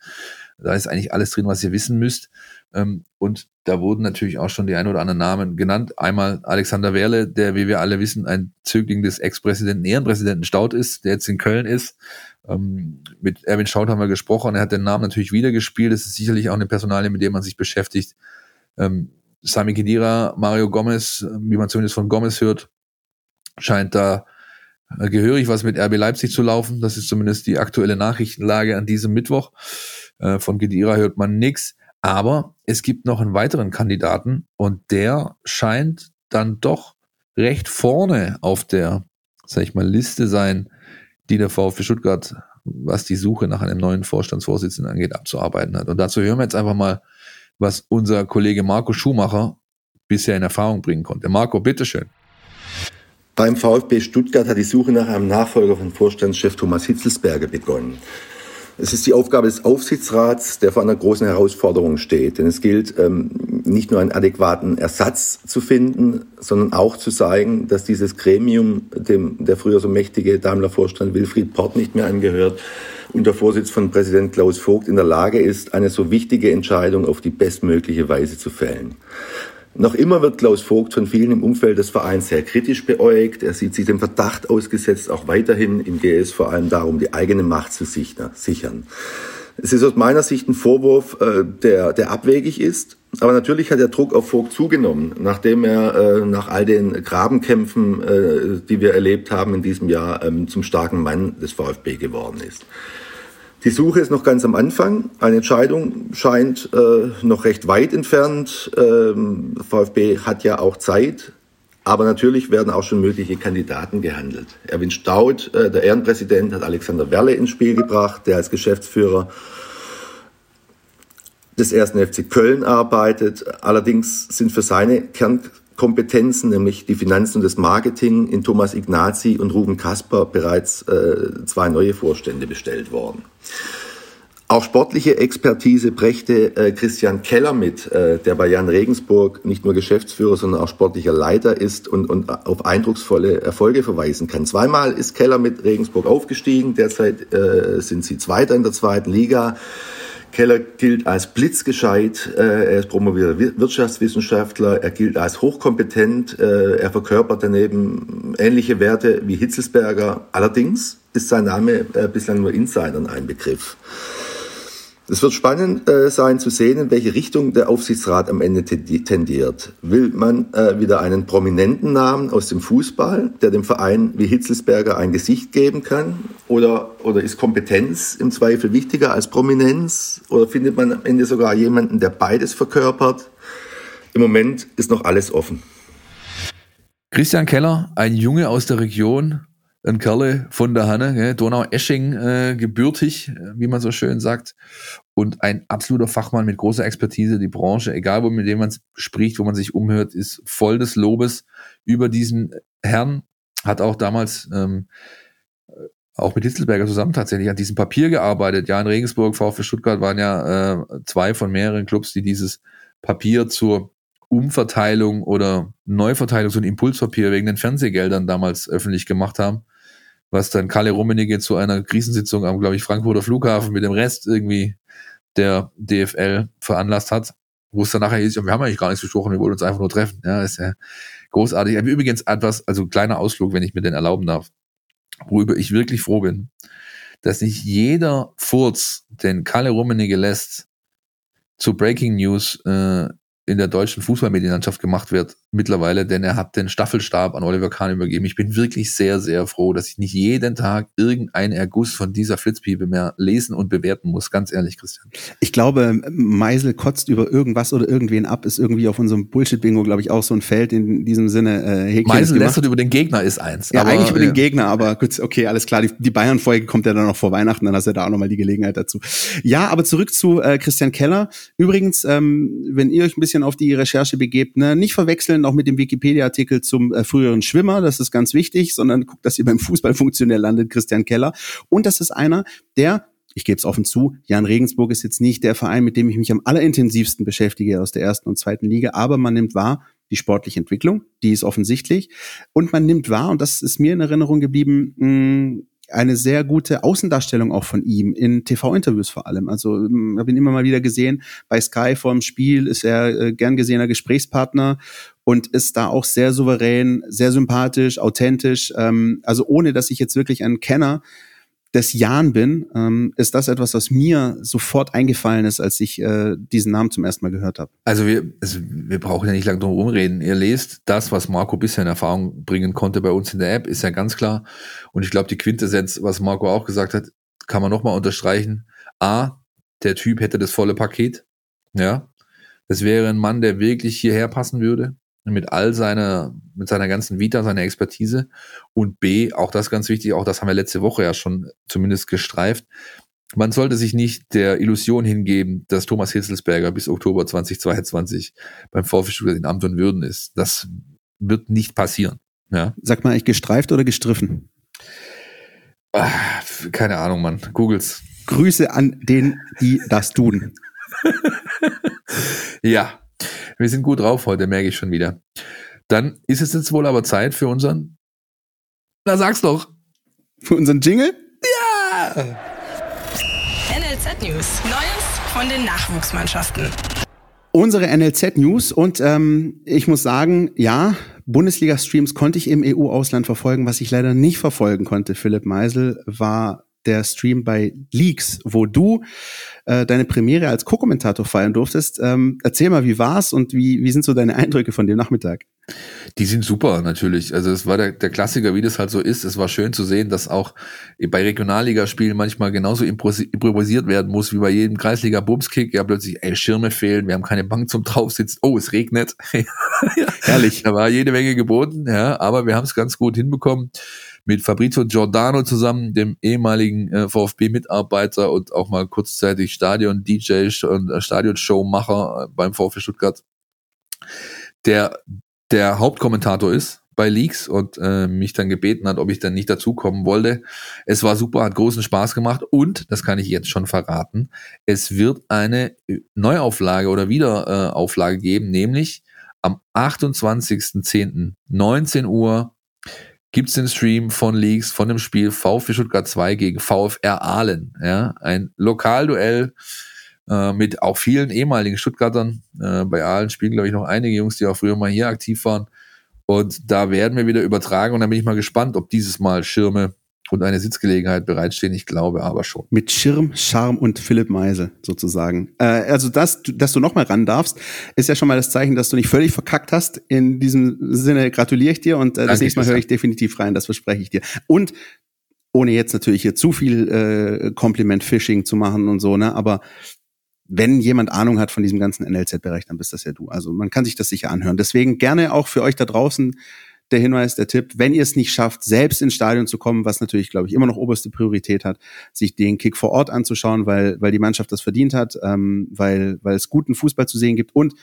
Speaker 2: Da ist eigentlich alles drin, was ihr wissen müsst. Ähm, und da wurden natürlich auch schon die ein oder anderen Namen genannt. Einmal Alexander Werle, der, wie wir alle wissen, ein Zögling des Ex-Präsidenten, Ehrenpräsidenten Staud ist, der jetzt in Köln ist. Ähm, mit Erwin Staud haben wir gesprochen. Er hat den Namen natürlich wieder gespielt. Das ist sicherlich auch eine Personalie, mit der man sich beschäftigt. Ähm, Sami Khedira, Mario Gomez, wie man zumindest von Gomez hört, scheint da äh, gehörig was mit RB Leipzig zu laufen. Das ist zumindest die aktuelle Nachrichtenlage an diesem Mittwoch. Äh, von Khedira hört man nichts. Aber es gibt noch einen weiteren Kandidaten und der scheint dann doch recht vorne auf der, sag ich mal, Liste sein, die der VfB Stuttgart, was die Suche nach einem neuen Vorstandsvorsitzenden angeht, abzuarbeiten hat. Und dazu hören wir jetzt einfach mal, was unser Kollege Marco Schumacher bisher in Erfahrung bringen konnte. Marco, bitteschön.
Speaker 4: Beim VfB Stuttgart hat die Suche nach einem Nachfolger von Vorstandschef Thomas Hitzelsberger begonnen. Es ist die Aufgabe des Aufsichtsrats, der vor einer großen Herausforderung steht. Denn es gilt, ähm, nicht nur einen adäquaten Ersatz zu finden, sondern auch zu zeigen, dass dieses Gremium, dem der früher so mächtige Daimler-Vorstand Wilfried Port nicht mehr angehört, unter Vorsitz von Präsident Klaus Vogt in der Lage ist, eine so wichtige Entscheidung auf die bestmögliche Weise zu fällen. Noch immer wird Klaus Vogt von vielen im Umfeld des Vereins sehr kritisch beäugt. Er sieht sich dem Verdacht ausgesetzt, auch weiterhin, gehe es vor allem darum, die eigene Macht zu sichern. Es ist aus meiner Sicht ein Vorwurf, äh, der, der abwegig ist. Aber natürlich hat der Druck auf Vogt zugenommen, nachdem er äh, nach all den Grabenkämpfen, äh, die wir erlebt haben in diesem Jahr, ähm, zum starken Mann des VfB geworden ist. Die Suche ist noch ganz am Anfang. Eine Entscheidung scheint äh, noch recht weit entfernt. Ähm, VfB hat ja auch Zeit. Aber natürlich werden auch schon mögliche Kandidaten gehandelt. Erwin Staud, äh, der Ehrenpräsident, hat Alexander Werle ins Spiel gebracht, der als Geschäftsführer des ersten FC Köln arbeitet. Allerdings sind für seine Kern Kompetenzen, nämlich die Finanzen und das Marketing, in Thomas Ignazi und Ruben Kasper bereits äh, zwei neue Vorstände bestellt worden. Auch sportliche Expertise brächte äh, Christian Keller mit, äh, der bei Jan Regensburg nicht nur Geschäftsführer, sondern auch sportlicher Leiter ist und, und auf eindrucksvolle Erfolge verweisen kann. Zweimal ist Keller mit Regensburg aufgestiegen, derzeit äh, sind sie Zweiter in der zweiten Liga. Keller gilt als blitzgescheit, äh, er ist promovierter Wirtschaftswissenschaftler, er gilt als hochkompetent, äh, er verkörpert daneben ähnliche Werte wie Hitzelsberger. Allerdings ist sein Name äh, bislang nur Insidern ein Begriff. Es wird spannend äh, sein zu sehen, in welche Richtung der Aufsichtsrat am Ende tendiert. Will man äh, wieder einen prominenten Namen aus dem Fußball, der dem Verein wie Hitzelsberger ein Gesicht geben kann? Oder, oder ist Kompetenz im Zweifel wichtiger als Prominenz? Oder findet man am Ende sogar jemanden, der beides verkörpert? Im Moment ist noch alles offen.
Speaker 2: Christian Keller, ein Junge aus der Region, ein Kerle von der Hanne, Donau-Esching äh, gebürtig, äh, wie man so schön sagt, und ein absoluter Fachmann mit großer Expertise. Die Branche, egal wo mit dem man spricht, wo man sich umhört, ist voll des Lobes über diesen Herrn. Hat auch damals ähm, auch mit Hitzelberger zusammen tatsächlich an diesem Papier gearbeitet. Ja, in Regensburg, VfB Stuttgart waren ja äh, zwei von mehreren Clubs, die dieses Papier zur Umverteilung oder Neuverteilung, so ein Impulspapier wegen den Fernsehgeldern damals öffentlich gemacht haben was dann Kalle Rummenigge zu einer Krisensitzung am, glaube ich, Frankfurter Flughafen mit dem Rest irgendwie der DFL veranlasst hat, wo es dann nachher hieß, wir haben eigentlich gar nichts besprochen, wir wollen uns einfach nur treffen. Ja, ist ja großartig. Aber übrigens etwas, also kleiner Ausflug, wenn ich mir den erlauben darf, worüber ich wirklich froh bin, dass nicht jeder Furz, den Kalle Rummenigge lässt, zu Breaking News äh, in der deutschen Fußballmedienlandschaft gemacht wird mittlerweile, denn er hat den Staffelstab an Oliver Kahn übergeben. Ich bin wirklich sehr, sehr froh, dass ich nicht jeden Tag irgendeinen Erguss von dieser Flitzpiepe mehr lesen und bewerten muss. Ganz ehrlich, Christian.
Speaker 3: Ich glaube, Meisel kotzt über irgendwas oder irgendwen ab, ist irgendwie auf unserem Bullshit-Bingo, glaube ich, auch so ein Feld in diesem Sinne.
Speaker 2: Äh, Meisel lästert über den Gegner ist eins.
Speaker 3: Ja, aber, eigentlich über ja. den Gegner, aber gut, okay, alles klar. Die, die Bayern-Folge kommt ja dann noch vor Weihnachten, dann hast du da auch nochmal die Gelegenheit dazu. Ja, aber zurück zu äh, Christian Keller. Übrigens, ähm, wenn ihr euch ein bisschen auf die Recherche begebt, ne, nicht verwechseln auch mit dem Wikipedia-Artikel zum äh, früheren Schwimmer, das ist ganz wichtig, sondern guckt, dass ihr beim Fußballfunktionär landet, Christian Keller. Und das ist einer, der ich gebe es offen zu, Jan Regensburg ist jetzt nicht der Verein, mit dem ich mich am allerintensivsten beschäftige aus der ersten und zweiten Liga, aber man nimmt wahr, die sportliche Entwicklung, die ist offensichtlich. Und man nimmt wahr, und das ist mir in Erinnerung geblieben, eine sehr gute Außendarstellung auch von ihm, in TV-Interviews vor allem. Also ähm, habe ihn immer mal wieder gesehen. Bei Sky vor dem Spiel ist er äh, gern gesehener Gesprächspartner und ist da auch sehr souverän, sehr sympathisch, authentisch. Ähm, also ohne, dass ich jetzt wirklich ein Kenner des Jan bin, ähm, ist das etwas, was mir sofort eingefallen ist, als ich äh, diesen Namen zum ersten Mal gehört habe.
Speaker 2: Also wir, also wir brauchen ja nicht lange drum rumreden. Ihr lest das, was Marco bisher in Erfahrung bringen konnte bei uns in der App, ist ja ganz klar. Und ich glaube, die Quintessenz, was Marco auch gesagt hat, kann man nochmal unterstreichen. A, der Typ hätte das volle Paket. Ja. Das wäre ein Mann, der wirklich hierher passen würde mit all seiner, mit seiner ganzen Vita, seiner Expertise und B, auch das ganz wichtig, auch das haben wir letzte Woche ja schon zumindest gestreift. Man sollte sich nicht der Illusion hingeben, dass Thomas Hitzelsberger bis Oktober 2022 beim VfB in Amt und Würden ist. Das wird nicht passieren. Ja.
Speaker 3: Sag mal, ich gestreift oder gestriffen?
Speaker 2: Ach, keine Ahnung, Mann. Googles.
Speaker 3: Grüße an den, die das tun.
Speaker 2: ja, wir sind gut drauf heute, merke ich schon wieder. Dann ist es jetzt wohl aber Zeit für unseren. Na, sag's doch.
Speaker 3: Für unseren Jingle?
Speaker 2: Ja!
Speaker 1: NLZ News. Neues von den Nachwuchsmannschaften.
Speaker 3: Unsere NLZ News und ähm, ich muss sagen, ja, Bundesliga-Streams konnte ich im EU-Ausland verfolgen. Was ich leider nicht verfolgen konnte, Philipp Meisel, war der Stream bei Leaks, wo du äh, deine Premiere als Co-Kommentator feiern durftest. Ähm, erzähl mal, wie war's und wie, wie sind so deine Eindrücke von dem Nachmittag?
Speaker 2: Die sind super, natürlich. Also es war der, der Klassiker, wie das halt so ist. Es war schön zu sehen, dass auch bei Regionalligaspielen manchmal genauso improvisiert werden muss wie bei jedem Kreisliga-Bumskick. Ja, plötzlich, ey, Schirme fehlen, wir haben keine Bank zum draufsitzen. Oh, es regnet. Herrlich. Da war jede Menge geboten, ja, aber wir haben es ganz gut hinbekommen mit Fabrizio Giordano zusammen, dem ehemaligen äh, VfB-Mitarbeiter und auch mal kurzzeitig Stadion-DJ und äh, Stadion-Showmacher äh, beim VfB Stuttgart, der der Hauptkommentator ist bei Leaks und äh, mich dann gebeten hat, ob ich dann nicht dazukommen wollte. Es war super, hat großen Spaß gemacht und, das kann ich jetzt schon verraten, es wird eine Neuauflage oder Wiederauflage äh, geben, nämlich am 28.10. 19 Uhr gibt's den Stream von Leaks von dem Spiel VfB Stuttgart 2 gegen VfR Aalen. Ja, ein Lokalduell äh, mit auch vielen ehemaligen Stuttgartern. Äh, bei allen spielen, glaube ich, noch einige Jungs, die auch früher mal hier aktiv waren. Und da werden wir wieder übertragen und da bin ich mal gespannt, ob dieses Mal Schirme und eine Sitzgelegenheit bereitstehen. Ich glaube aber schon.
Speaker 3: Mit Schirm, Charme und Philipp Meisel sozusagen. Äh, also, dass, dass du nochmal ran darfst, ist ja schon mal das Zeichen, dass du nicht völlig verkackt hast. In diesem Sinne gratuliere ich dir und äh, das nächste Mal höre ich definitiv rein, das verspreche ich dir. Und ohne jetzt natürlich hier zu viel äh, Kompliment-Phishing zu machen und so, ne, aber wenn jemand Ahnung hat von diesem ganzen NLZ-Bereich, dann bist das ja du. Also man kann sich das sicher anhören. Deswegen gerne auch für euch da draußen der Hinweis, der Tipp, wenn ihr es nicht schafft, selbst ins Stadion zu kommen, was natürlich, glaube ich, immer noch oberste Priorität hat, sich den Kick vor Ort anzuschauen, weil, weil die Mannschaft das verdient hat, ähm, weil, weil es guten Fußball zu sehen gibt und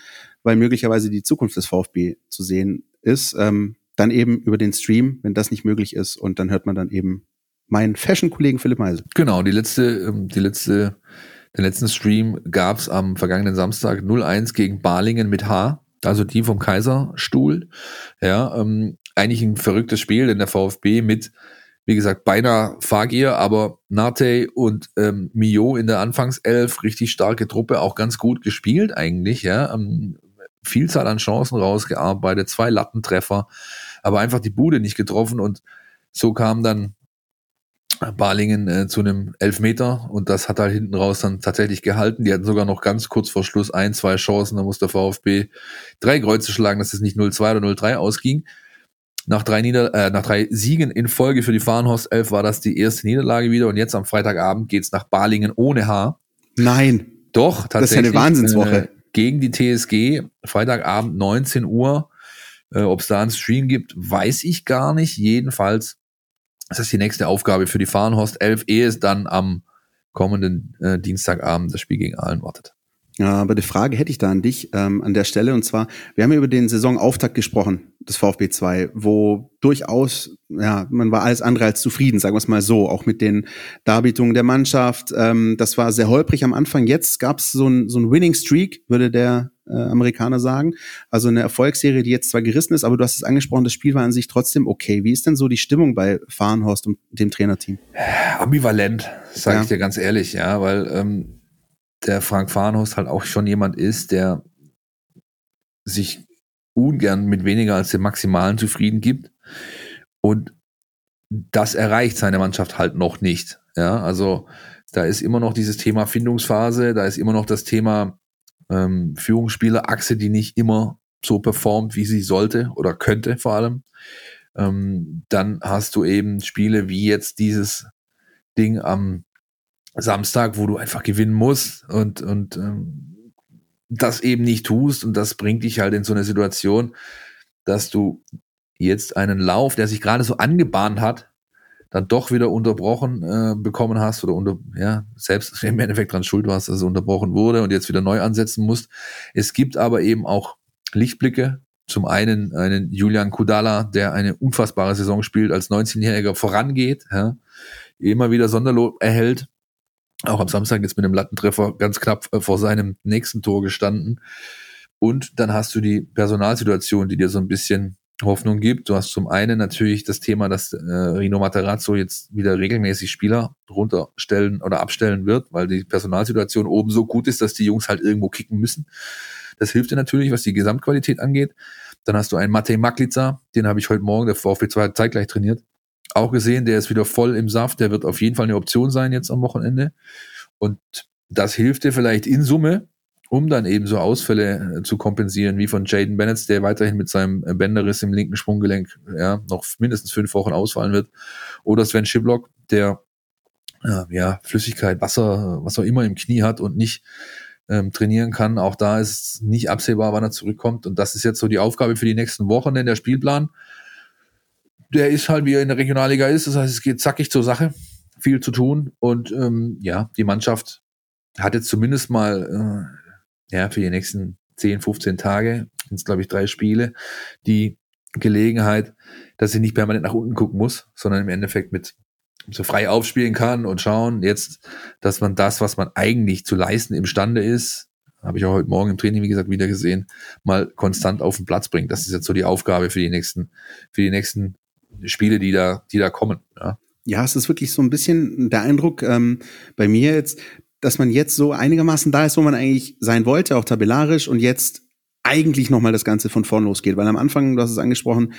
Speaker 3: weil möglicherweise die Zukunft des VfB zu sehen ist, ähm, dann eben über den Stream, wenn das nicht möglich ist und dann hört man dann eben meinen Fashion-Kollegen Philipp Meisel.
Speaker 2: Genau, die letzte, ähm, die letzte, den letzten Stream gab's am vergangenen Samstag 0-1 gegen Balingen mit H also die vom Kaiserstuhl. Ja, ähm, eigentlich ein verrücktes Spiel, denn der VfB mit, wie gesagt, beinahe Fagir, aber Nate und ähm, Mio in der Anfangself, richtig starke Truppe, auch ganz gut gespielt eigentlich, ja. Ähm, Vielzahl an Chancen rausgearbeitet, zwei Lattentreffer, aber einfach die Bude nicht getroffen und so kam dann Balingen äh, zu einem Elfmeter und das hat halt hinten raus dann tatsächlich gehalten. Die hatten sogar noch ganz kurz vor Schluss ein, zwei Chancen. Da muss der VfB drei Kreuze schlagen, dass es nicht 0-2 oder 0-3 ausging. Nach drei, Nieder äh, nach drei Siegen in Folge für die Fahrenhorst 11 war das die erste Niederlage wieder und jetzt am Freitagabend geht's nach Balingen ohne H.
Speaker 3: Nein.
Speaker 2: Doch, tatsächlich.
Speaker 3: Das ist ja eine Wahnsinnswoche. Äh,
Speaker 2: gegen die TSG, Freitagabend 19 Uhr. Äh, Ob es da einen Stream gibt, weiß ich gar nicht. Jedenfalls das ist die nächste Aufgabe für die Fahrenhorst 11, ehe es dann am kommenden äh, Dienstagabend das Spiel gegen Aalen wartet.
Speaker 3: Ja, aber die Frage hätte ich da an dich ähm, an der Stelle und zwar, wir haben ja über den Saisonauftakt gesprochen des VfB 2, wo durchaus, ja, man war alles andere als zufrieden, sagen wir es mal so, auch mit den Darbietungen der Mannschaft. Ähm, das war sehr holprig am Anfang. Jetzt gab es so ein, so ein Winning Streak, würde der äh, Amerikaner sagen. Also eine Erfolgsserie, die jetzt zwar gerissen ist, aber du hast es angesprochen, das Spiel war an sich trotzdem okay. Wie ist denn so die Stimmung bei Fahrenhorst und dem Trainerteam?
Speaker 2: Ambivalent, sage ja. ich dir ganz ehrlich, ja, weil ähm, der Frank Farnhorst halt auch schon jemand ist, der sich ungern mit weniger als dem Maximalen zufrieden gibt. Und das erreicht seine Mannschaft halt noch nicht. Ja, also da ist immer noch dieses Thema Findungsphase, da ist immer noch das Thema ähm, Führungsspielerachse, die nicht immer so performt, wie sie sollte oder könnte vor allem. Ähm, dann hast du eben Spiele wie jetzt dieses Ding am Samstag, wo du einfach gewinnen musst und, und ähm, das eben nicht tust. Und das bringt dich halt in so eine Situation, dass du jetzt einen Lauf, der sich gerade so angebahnt hat, dann doch wieder unterbrochen äh, bekommen hast oder unter, ja, selbst im Endeffekt dran schuld warst, dass es unterbrochen wurde und jetzt wieder neu ansetzen musst. Es gibt aber eben auch Lichtblicke. Zum einen einen Julian Kudala, der eine unfassbare Saison spielt, als 19-Jähriger vorangeht, ja, immer wieder Sonderlob erhält auch am Samstag jetzt mit einem Lattentreffer ganz knapp äh, vor seinem nächsten Tor gestanden. Und dann hast du die Personalsituation, die dir so ein bisschen Hoffnung gibt. Du hast zum einen natürlich das Thema, dass äh, Rino Materazzo jetzt wieder regelmäßig Spieler runterstellen oder abstellen wird, weil die Personalsituation oben so gut ist, dass die Jungs halt irgendwo kicken müssen. Das hilft dir natürlich, was die Gesamtqualität angeht. Dann hast du einen Matej Maklica, den habe ich heute Morgen, der VfB 2 zeitgleich trainiert auch gesehen, der ist wieder voll im Saft, der wird auf jeden Fall eine Option sein jetzt am Wochenende. Und das hilft dir vielleicht in Summe, um dann eben so Ausfälle äh, zu kompensieren, wie von Jaden Bennett, der weiterhin mit seinem äh, Bänderriss im linken Sprunggelenk ja, noch mindestens fünf Wochen ausfallen wird. Oder Sven Schiblock, der ja, Flüssigkeit, Wasser, was auch immer im Knie hat und nicht ähm, trainieren kann. Auch da ist nicht absehbar, wann er zurückkommt. Und das ist jetzt so die Aufgabe für die nächsten Wochen, denn der Spielplan der ist halt, wie er in der Regionalliga ist. Das heißt, es geht zackig zur Sache, viel zu tun. Und ähm, ja, die Mannschaft hat jetzt zumindest mal äh, ja, für die nächsten 10, 15 Tage, sind glaube ich drei Spiele, die Gelegenheit, dass sie nicht permanent nach unten gucken muss, sondern im Endeffekt mit so frei aufspielen kann und schauen jetzt, dass man das, was man eigentlich zu leisten imstande ist, habe ich auch heute Morgen im Training, wie gesagt, wieder gesehen, mal konstant auf den Platz bringt. Das ist jetzt so die Aufgabe für die nächsten, für die nächsten Spiele, die da, die da kommen. Ja.
Speaker 3: Ja, es ist wirklich so ein bisschen der Eindruck ähm, bei mir jetzt, dass man jetzt so einigermaßen da ist, wo man eigentlich sein wollte, auch tabellarisch und jetzt eigentlich nochmal das Ganze von vorn losgeht. Weil am Anfang, du hast es angesprochen,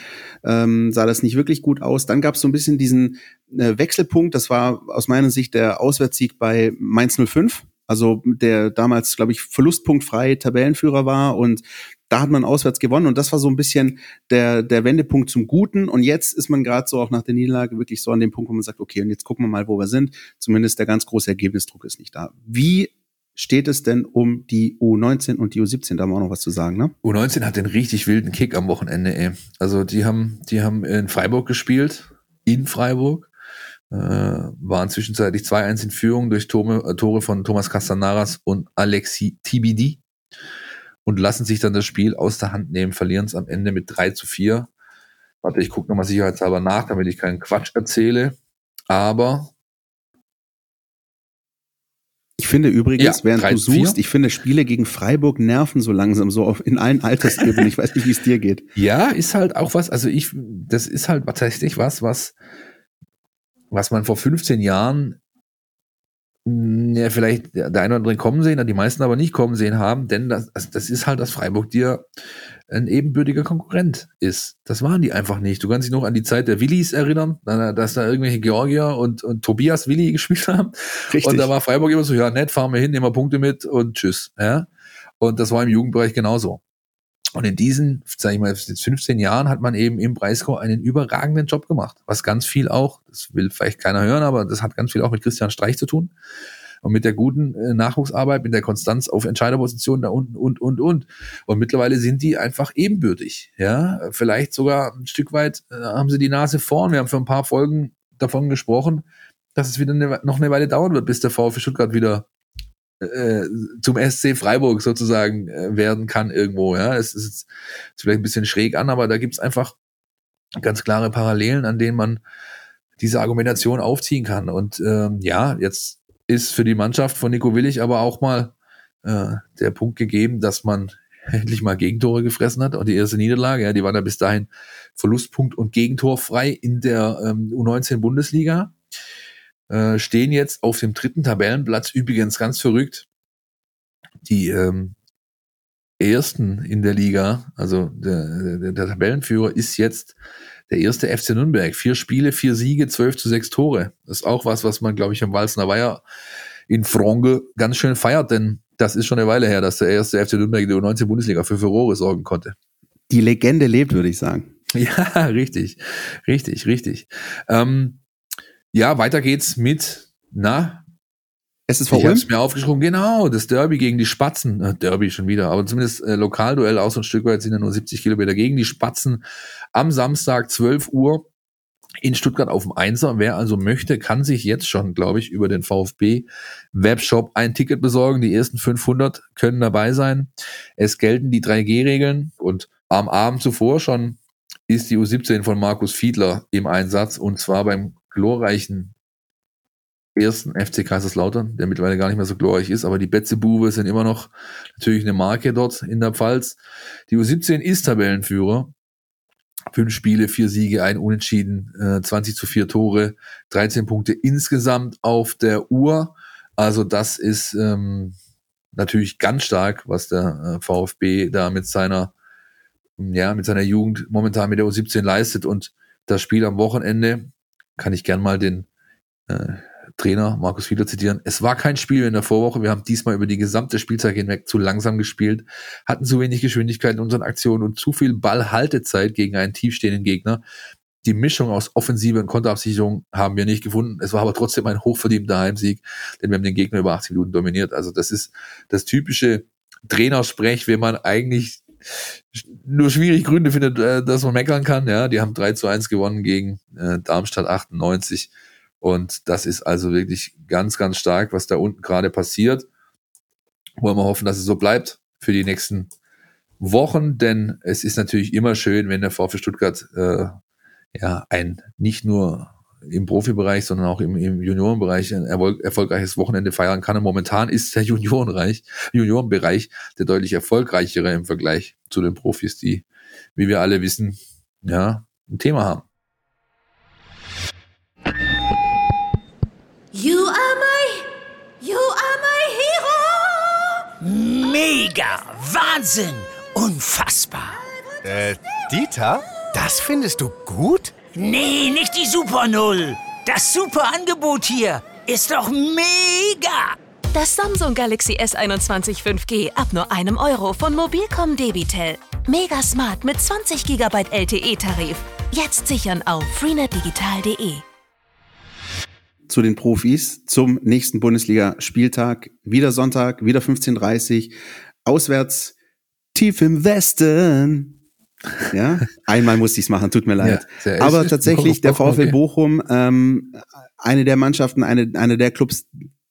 Speaker 3: ähm, sah das nicht wirklich gut aus. Dann gab es so ein bisschen diesen äh, Wechselpunkt. Das war aus meiner Sicht der Auswärtssieg bei Mainz 05. Also der damals, glaube ich, verlustpunktfrei Tabellenführer war und da hat man auswärts gewonnen und das war so ein bisschen der, der Wendepunkt zum Guten. Und jetzt ist man gerade so auch nach der Niederlage wirklich so an dem Punkt, wo man sagt, okay, und jetzt gucken wir mal, wo wir sind. Zumindest der ganz große Ergebnisdruck ist nicht da. Wie steht es denn um die U19 und die U17? Da haben wir auch noch was zu sagen, ne?
Speaker 2: U19 hat den richtig wilden Kick am Wochenende, ey. Also die haben, die haben in Freiburg gespielt, in Freiburg, äh, waren zwischenzeitlich 2-1 in Führung durch Tome, äh, Tore von Thomas Castanaras und Alexi Tibidi und lassen sich dann das Spiel aus der Hand nehmen, verlieren es am Ende mit 3 zu 4. Warte, ich gucke nochmal sicherheitshalber nach, damit ich keinen Quatsch erzähle. Aber
Speaker 3: ich finde übrigens, ja, während 3, du suchst, 4. ich finde Spiele gegen Freiburg nerven so langsam, so auf, in allen Altersebenen. ich weiß nicht, wie es dir geht.
Speaker 2: Ja, ist halt auch was, also ich, das ist halt tatsächlich was, was, was man vor 15 Jahren ja, vielleicht der eine oder andere kommen sehen, die meisten aber nicht kommen sehen haben, denn das, das ist halt, dass Freiburg dir ein ebenbürtiger Konkurrent ist. Das waren die einfach nicht. Du kannst dich noch an die Zeit der Willis erinnern, dass da irgendwelche Georgier und, und Tobias Willi gespielt haben. Richtig. Und da war Freiburg immer so, ja, nett, fahren wir hin, nehmen wir Punkte mit und tschüss. Ja? Und das war im Jugendbereich genauso. Und in diesen, sage ich mal, 15 Jahren hat man eben im Breisgau einen überragenden Job gemacht. Was ganz viel auch, das will vielleicht keiner hören, aber das hat ganz viel auch mit Christian Streich zu tun. Und mit der guten äh, Nachwuchsarbeit, mit der Konstanz auf Entscheiderpositionen da unten und, und, und. Und mittlerweile sind die einfach ebenbürtig. Ja, vielleicht sogar ein Stück weit äh, haben sie die Nase vorn. Wir haben für ein paar Folgen davon gesprochen, dass es wieder eine, noch eine Weile dauern wird, bis der VfB Stuttgart wieder äh, zum SC Freiburg sozusagen äh, werden kann irgendwo. Ja, es ist, ist vielleicht ein bisschen schräg an, aber da gibt's einfach ganz klare Parallelen, an denen man diese Argumentation aufziehen kann. Und ähm, ja, jetzt ist für die Mannschaft von Nico Willig aber auch mal äh, der Punkt gegeben, dass man endlich mal Gegentore gefressen hat. Und die erste Niederlage, ja, die war da bis dahin Verlustpunkt und Gegentor frei in der ähm, U19 Bundesliga. Äh, stehen jetzt auf dem dritten Tabellenplatz, übrigens ganz verrückt. Die ähm, ersten in der Liga, also der, der, der Tabellenführer ist jetzt der erste FC Nürnberg. Vier Spiele, vier Siege, zwölf zu sechs Tore. Das ist auch was, was man, glaube ich, am Walsner Weiher in Fronge ganz schön feiert, denn das ist schon eine Weile her, dass der erste FC Nürnberg in der 19 Bundesliga für Furore sorgen konnte.
Speaker 3: Die Legende lebt, würde ich sagen.
Speaker 2: Ja, richtig, richtig, richtig. Ähm, ja, weiter geht's mit, na,
Speaker 3: es ist
Speaker 2: ich habe mir aufgeschrieben, genau, das Derby gegen die Spatzen, äh, Derby schon wieder, aber zumindest äh, Lokalduell auch so ein Stück weit sind ja nur 70 Kilometer gegen die Spatzen am Samstag 12 Uhr in Stuttgart auf dem Einser. Wer also möchte, kann sich jetzt schon, glaube ich, über den VfB Webshop ein Ticket besorgen. Die ersten 500 können dabei sein. Es gelten die 3G-Regeln und am Abend zuvor schon ist die U17 von Markus Fiedler im Einsatz und zwar beim glorreichen ersten FC Kaiserslautern, der mittlerweile gar nicht mehr so glorreich ist, aber die Betzebube sind immer noch natürlich eine Marke dort in der Pfalz. Die U17 ist Tabellenführer. Fünf Spiele, vier Siege, ein Unentschieden, äh, 20 zu vier Tore, 13 Punkte insgesamt auf der Uhr. Also das ist ähm, natürlich ganz stark, was der äh, VfB da mit seiner, ja, mit seiner Jugend momentan mit der U17 leistet. Und das Spiel am Wochenende kann ich gern mal den äh, Trainer Markus Fiedler zitieren. Es war kein Spiel in der Vorwoche. Wir haben diesmal über die gesamte Spielzeit hinweg zu langsam gespielt, hatten zu wenig Geschwindigkeit in unseren Aktionen und zu viel Ballhaltezeit gegen einen tiefstehenden Gegner. Die Mischung aus Offensive und Konterabsicherung haben wir nicht gefunden. Es war aber trotzdem ein hochverdienter Heimsieg, denn wir haben den Gegner über 80 Minuten dominiert. Also das ist das typische Trainersprech, wenn man eigentlich nur schwierig Gründe findet, äh, dass man meckern kann. Ja, die haben 3 zu 1 gewonnen gegen äh, Darmstadt 98. Und das ist also wirklich ganz, ganz stark, was da unten gerade passiert. Wollen wir hoffen, dass es so bleibt für die nächsten Wochen, denn es ist natürlich immer schön, wenn der VfB Stuttgart äh, ja ein nicht nur im Profibereich, sondern auch im, im Juniorenbereich ein erfolg erfolgreiches Wochenende feiern kann. Und momentan ist der Juniorenbereich, Juniorenbereich der deutlich erfolgreichere im Vergleich zu den Profis, die, wie wir alle wissen, ja, ein Thema haben.
Speaker 5: You are my, you are my Mega! Wahnsinn! Unfassbar!
Speaker 6: Äh, Dieter? Das findest du gut?
Speaker 5: Nee, nicht die Super Null. Das super Angebot hier ist doch mega!
Speaker 7: Das Samsung Galaxy S21 5G ab nur einem Euro von Mobilcom Debitel. Mega smart mit 20 GB LTE-Tarif. Jetzt sichern auf freenetdigital.de.
Speaker 3: Zu den Profis zum nächsten Bundesliga-Spieltag. Wieder Sonntag, wieder 15.30 Uhr. Auswärts tief im Westen. Ja, einmal musste ich es machen, tut mir leid. Ja, Aber tatsächlich der VfL Bochum, ähm, eine der Mannschaften, eine, eine der Clubs,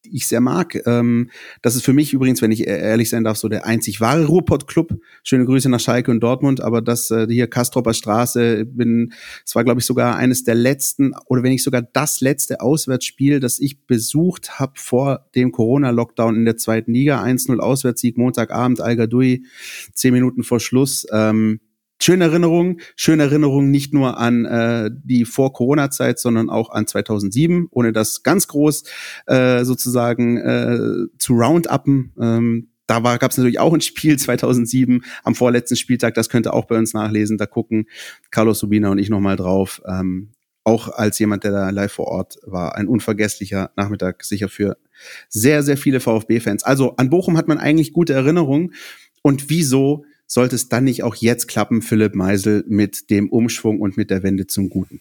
Speaker 3: die ich sehr mag. Ähm, das ist für mich übrigens, wenn ich e-, ehrlich sein darf, so der einzig wahre Ruhrpott-Club. Schöne Grüße nach Schalke und Dortmund, aber das äh, hier Kastropper Straße, bin, es war glaube ich sogar eines der letzten oder wenn nicht sogar das letzte Auswärtsspiel, das ich besucht habe vor dem Corona-Lockdown in der zweiten Liga. 1-0 Auswärtssieg, Montagabend, Al Gadoui, zehn Minuten vor Schluss. Ähm, schöne Erinnerung, schöne Erinnerung nicht nur an äh, die Vor-Corona-Zeit, sondern auch an 2007, ohne das ganz groß äh, sozusagen äh, zu round-uppen. Ähm, da gab es natürlich auch ein Spiel 2007 am vorletzten Spieltag, das könnt ihr auch bei uns nachlesen, da gucken Carlos Subina und ich nochmal drauf. Ähm, auch als jemand, der da live vor Ort war, ein unvergesslicher Nachmittag, sicher für sehr, sehr viele VfB-Fans. Also an Bochum hat man eigentlich gute Erinnerungen. Und wieso sollte es dann nicht auch jetzt klappen, Philipp Meisel, mit dem Umschwung und mit der Wende zum Guten?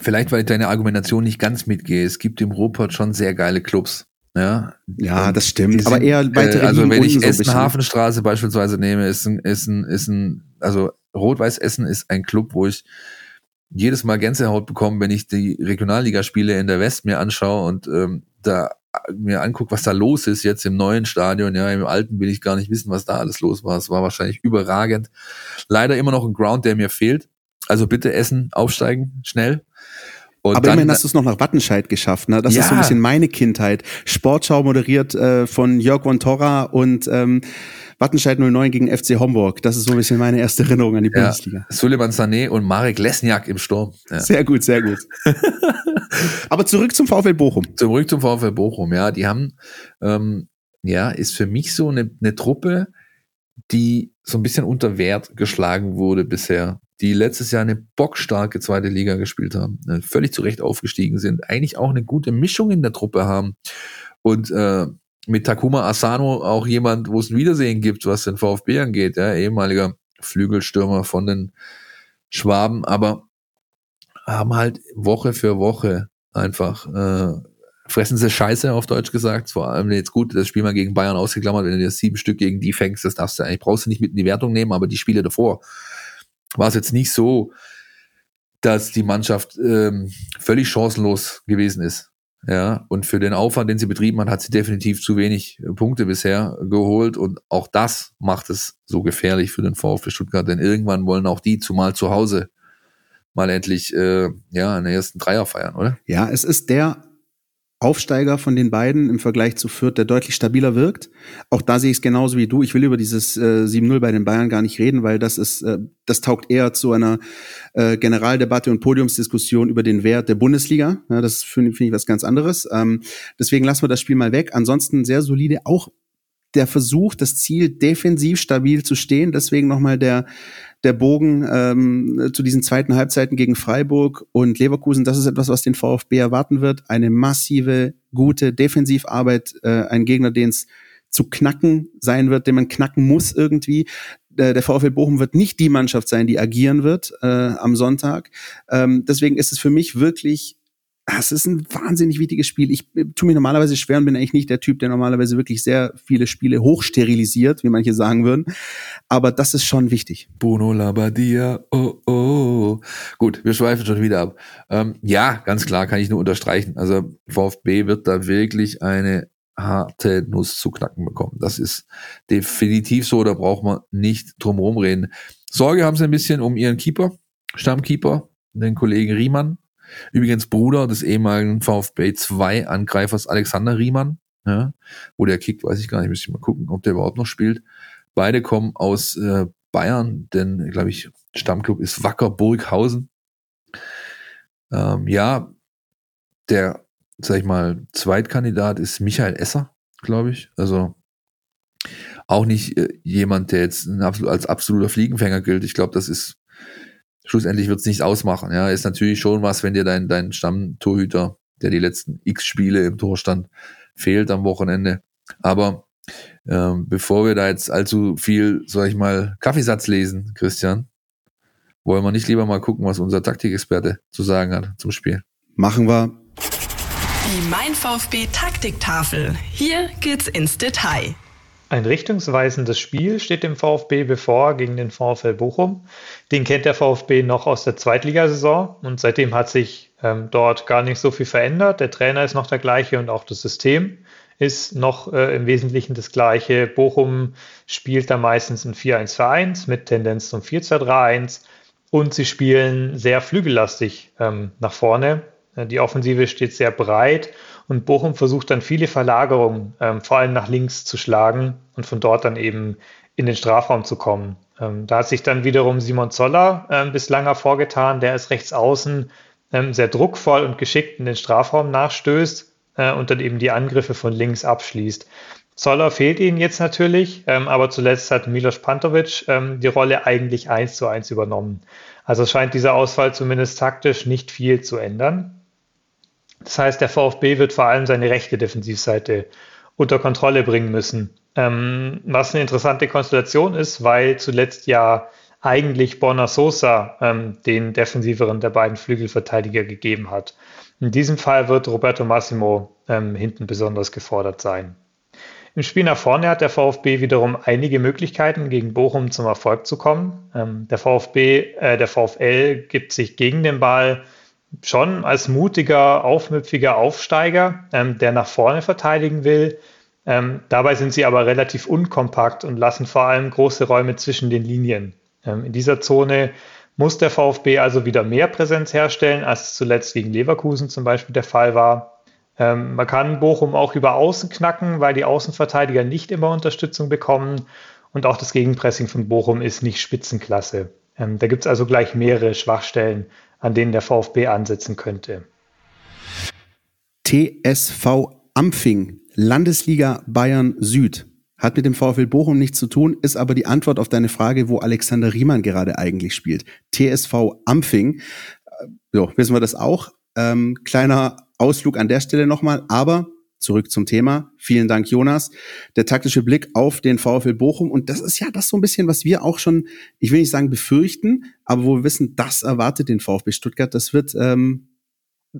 Speaker 2: Vielleicht, weil ich deine Argumentation nicht ganz mitgehe. Es gibt im Ruhrpott schon sehr geile Clubs. Ja,
Speaker 3: ja das stimmt. Aber eher
Speaker 2: weitere äh, Also wenn ich Essen so Hafenstraße beispielsweise nehme, ist ein, ist ein, ist ein, also Rot-Weiß Essen ist ein Club, wo ich jedes Mal Gänsehaut bekomme, wenn ich die Regionalligaspiele in der West mir anschaue und ähm, da mir angucke, was da los ist jetzt im neuen Stadion, ja, im alten will ich gar nicht wissen, was da alles los war. Es war wahrscheinlich überragend. Leider immer noch ein Ground, der mir fehlt. Also bitte essen, aufsteigen, schnell.
Speaker 3: Und Aber dann, immerhin hast du es noch nach Wattenscheid geschafft, ne? Das ja. ist so ein bisschen meine Kindheit. Sportschau moderiert äh, von Jörg von Torra und ähm, Wattenscheid 09 gegen FC Homburg. Das ist so ein bisschen meine erste Erinnerung an die ja. Bundesliga.
Speaker 2: Suleiman Sané und Marek Lesniak im Sturm.
Speaker 3: Ja. Sehr gut, sehr gut. Aber zurück zum VfL Bochum.
Speaker 2: Zurück zum VfL Bochum, ja. Die haben, ähm, ja, ist für mich so eine, eine Truppe, die so ein bisschen unter Wert geschlagen wurde bisher. Die letztes Jahr eine bockstarke zweite Liga gespielt haben, äh, völlig zu Recht aufgestiegen sind, eigentlich auch eine gute Mischung in der Truppe haben. Und äh, mit Takuma Asano auch jemand, wo es ein Wiedersehen gibt, was den VfB angeht, ja, ehemaliger Flügelstürmer von den Schwaben, aber haben halt Woche für Woche einfach äh, fressen sie Scheiße auf Deutsch gesagt. Vor allem jetzt gut, das Spiel mal gegen Bayern ausgeklammert, wenn du dir sieben Stück gegen die fängst, das darfst du eigentlich brauchst du nicht mit in die Wertung nehmen, aber die Spiele davor war es jetzt nicht so, dass die Mannschaft ähm, völlig chancenlos gewesen ist. Ja, und für den Aufwand, den sie betrieben hat, hat sie definitiv zu wenig äh, Punkte bisher geholt. Und auch das macht es so gefährlich für den VfB Stuttgart, denn irgendwann wollen auch die, zumal zu Hause, mal endlich äh, ja, einen ersten Dreier feiern, oder?
Speaker 3: Ja, es ist der Aufsteiger von den beiden im Vergleich zu Fürth, der deutlich stabiler wirkt. Auch da sehe ich es genauso wie du. Ich will über dieses äh, 7-0 bei den Bayern gar nicht reden, weil das ist, äh, das taugt eher zu einer äh, Generaldebatte und Podiumsdiskussion über den Wert der Bundesliga. Ja, das finde find ich was ganz anderes. Ähm, deswegen lassen wir das Spiel mal weg. Ansonsten sehr solide, auch der Versuch, das Ziel defensiv stabil zu stehen. Deswegen nochmal der, der Bogen ähm, zu diesen zweiten Halbzeiten gegen Freiburg und Leverkusen. Das ist etwas, was den VfB erwarten wird. Eine massive, gute Defensivarbeit. Äh, ein Gegner, den es zu knacken sein wird, den man knacken muss irgendwie. Der, VfL Bochum wird nicht die Mannschaft sein, die agieren wird äh, am Sonntag. Ähm, deswegen ist es für mich wirklich es ist ein wahnsinnig wichtiges Spiel. Ich äh, tue mir normalerweise schwer und bin eigentlich nicht der Typ, der normalerweise wirklich sehr viele Spiele hochsterilisiert, wie manche sagen würden. Aber das ist schon wichtig.
Speaker 2: Bruno Labbadia, oh, oh. Gut, wir schweifen schon wieder ab. Ähm, ja, ganz klar, kann ich nur unterstreichen. Also VfB wird da wirklich eine harte Nuss zu knacken bekommen. Das ist definitiv so, da braucht man nicht drumherum reden. Sorge haben sie ein bisschen um ihren Keeper, Stammkeeper, den Kollegen Riemann Übrigens Bruder des ehemaligen VfB 2 Angreifers Alexander Riemann. Ja, wo der kickt, weiß ich gar nicht, müsste ich mal gucken, ob der überhaupt noch spielt. Beide kommen aus äh, Bayern, denn, glaube ich, Stammclub ist Wacker Burghausen. Ähm, ja, der, sag ich mal, Zweitkandidat ist Michael Esser, glaube ich. Also auch nicht äh, jemand, der jetzt als absoluter Fliegenfänger gilt. Ich glaube, das ist schlussendlich wird es nicht ausmachen. Ja, ist natürlich schon was, wenn dir dein, dein Stammtorhüter, der die letzten X Spiele im Tor stand, fehlt am Wochenende. Aber ähm, bevor wir da jetzt allzu viel, sag ich mal, Kaffeesatz lesen, Christian, wollen wir nicht lieber mal gucken, was unser Taktikexperte zu sagen hat zum Spiel.
Speaker 3: Machen wir.
Speaker 1: Die Mein VfB Taktiktafel. Hier geht's ins Detail.
Speaker 8: Ein richtungsweisendes Spiel steht dem VfB bevor gegen den VfL Bochum. Den kennt der VfB noch aus der Zweitligasaison und seitdem hat sich ähm, dort gar nicht so viel verändert. Der Trainer ist noch der gleiche und auch das System ist noch äh, im Wesentlichen das gleiche. Bochum spielt da meistens ein 4-1-4-1 mit Tendenz zum 4-2-3-1 und sie spielen sehr flügellastig ähm, nach vorne. Äh, die Offensive steht sehr breit und Bochum versucht dann viele Verlagerungen, ähm, vor allem nach links zu schlagen und von dort dann eben in den Strafraum zu kommen. Ähm, da hat sich dann wiederum Simon Zoller ähm, bislang hervorgetan, der ist rechts außen ähm, sehr druckvoll und geschickt in den Strafraum nachstößt äh, und dann eben die Angriffe von links abschließt. Zoller fehlt ihnen jetzt natürlich, ähm, aber zuletzt hat Milos Pantovic ähm, die Rolle eigentlich eins zu eins übernommen. Also scheint dieser Ausfall zumindest taktisch nicht viel zu ändern. Das heißt, der VfB wird vor allem seine rechte Defensivseite unter Kontrolle bringen müssen. Ähm, was eine interessante Konstellation ist, weil zuletzt ja eigentlich Borna Sosa ähm, den defensiveren der beiden Flügelverteidiger gegeben hat. In diesem Fall wird Roberto Massimo ähm, hinten besonders gefordert sein. Im Spiel nach vorne hat der VfB wiederum einige Möglichkeiten, gegen Bochum zum Erfolg zu kommen. Ähm, der VfB, äh, der VfL gibt sich gegen den Ball schon als mutiger, aufmüpfiger Aufsteiger, ähm, der nach vorne verteidigen will. Ähm, dabei sind sie aber relativ unkompakt und lassen vor allem große Räume zwischen den Linien. Ähm, in dieser Zone muss der VfB also wieder mehr Präsenz herstellen, als es zuletzt gegen Leverkusen zum Beispiel der Fall war. Ähm, man kann Bochum auch über Außen knacken, weil die Außenverteidiger nicht immer Unterstützung bekommen. Und auch das Gegenpressing von Bochum ist nicht Spitzenklasse. Ähm, da gibt es also gleich mehrere Schwachstellen, an denen der VfB ansetzen könnte.
Speaker 3: TSV Ampfing, Landesliga Bayern Süd. Hat mit dem VfL Bochum nichts zu tun, ist aber die Antwort auf deine Frage, wo Alexander Riemann gerade eigentlich spielt. TSV Ampfing. Äh, so, wissen wir das auch. Ähm, kleiner Ausflug an der Stelle nochmal, aber zurück zum Thema. Vielen Dank, Jonas. Der taktische Blick auf den VfL Bochum. Und das ist ja das so ein bisschen, was wir auch schon, ich will nicht sagen befürchten, aber wo wir wissen, das erwartet den VfB Stuttgart. Das wird ähm,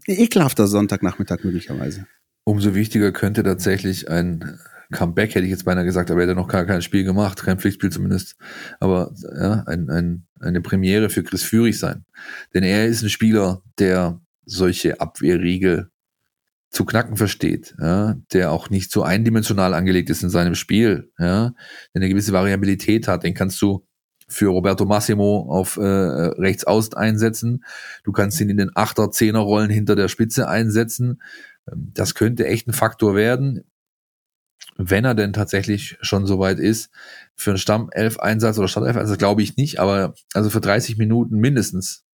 Speaker 3: ekelhafter Sonntagnachmittag möglicherweise.
Speaker 2: Umso wichtiger könnte tatsächlich ein Comeback, hätte ich jetzt beinahe gesagt, aber er hätte noch gar kein Spiel gemacht, kein Pflichtspiel zumindest. Aber ja, ein, ein, eine Premiere für Chris Führig sein. Denn er ist ein Spieler, der solche Abwehrriegel zu knacken versteht, ja, der auch nicht so eindimensional angelegt ist in seinem Spiel, ja, der eine gewisse Variabilität hat, den kannst du für Roberto Massimo auf äh, rechts außen einsetzen. Du kannst ihn in den Achter, Zehner Rollen hinter der Spitze einsetzen. Ähm, das könnte echt ein Faktor werden, wenn er denn tatsächlich schon so weit ist. Für einen Stammelf-Einsatz oder Startelf-Einsatz glaube ich nicht, aber also für 30 Minuten mindestens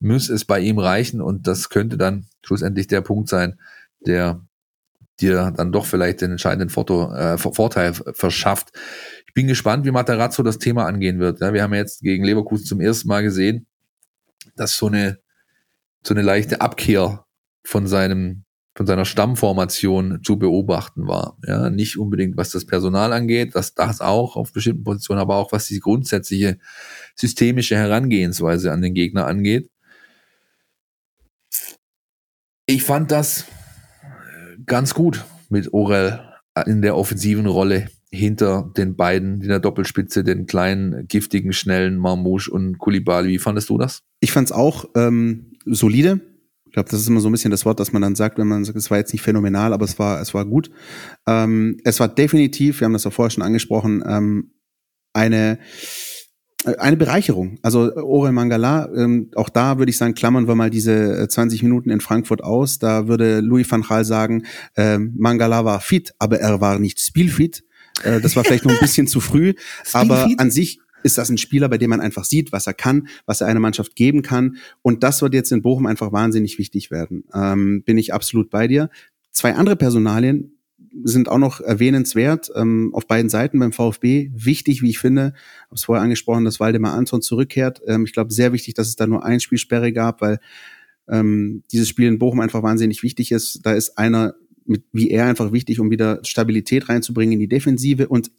Speaker 2: muss es bei ihm reichen und das könnte dann schlussendlich der Punkt sein, der dir dann doch vielleicht den entscheidenden Foto, äh, Vorteil verschafft. Ich bin gespannt, wie Materazzo das Thema angehen wird. Ja, wir haben jetzt gegen Leverkusen zum ersten Mal gesehen, dass so eine, so eine leichte Abkehr von seinem, von seiner Stammformation zu beobachten war. Ja, nicht unbedingt was das Personal angeht, das, das auch auf bestimmten Positionen, aber auch was die grundsätzliche systemische Herangehensweise an den Gegner angeht. Ich fand das ganz gut mit Orel in der offensiven Rolle hinter den beiden, in der Doppelspitze, den kleinen, giftigen, schnellen Marmouche und Kulibali. Wie fandest du das?
Speaker 3: Ich fand es auch ähm, solide. Ich glaube, das ist immer so ein bisschen das Wort, das man dann sagt, wenn man sagt, es war jetzt nicht phänomenal, aber es war, es war gut. Ähm, es war definitiv, wir haben das ja vorher schon angesprochen, ähm, eine eine Bereicherung. Also Orel Mangala, ähm, auch da würde ich sagen, klammern wir mal diese 20 äh, Minuten in Frankfurt aus. Da würde Louis van Gaal sagen, äh, Mangala war fit, aber er war nicht spielfit. Äh, das war vielleicht noch ein bisschen zu früh. aber an sich ist das ein Spieler, bei dem man einfach sieht, was er kann, was er einer Mannschaft geben kann. Und das wird jetzt in Bochum einfach wahnsinnig wichtig werden. Ähm, bin ich absolut bei dir. Zwei andere Personalien, sind auch noch erwähnenswert ähm, auf beiden Seiten beim VfB. Wichtig, wie ich finde, habe es vorher angesprochen, dass Waldemar Anton zurückkehrt. Ähm, ich glaube, sehr wichtig, dass es da nur ein Spielsperre gab, weil ähm, dieses Spiel in Bochum einfach wahnsinnig wichtig ist. Da ist einer mit, wie er einfach wichtig, um wieder Stabilität reinzubringen in die Defensive und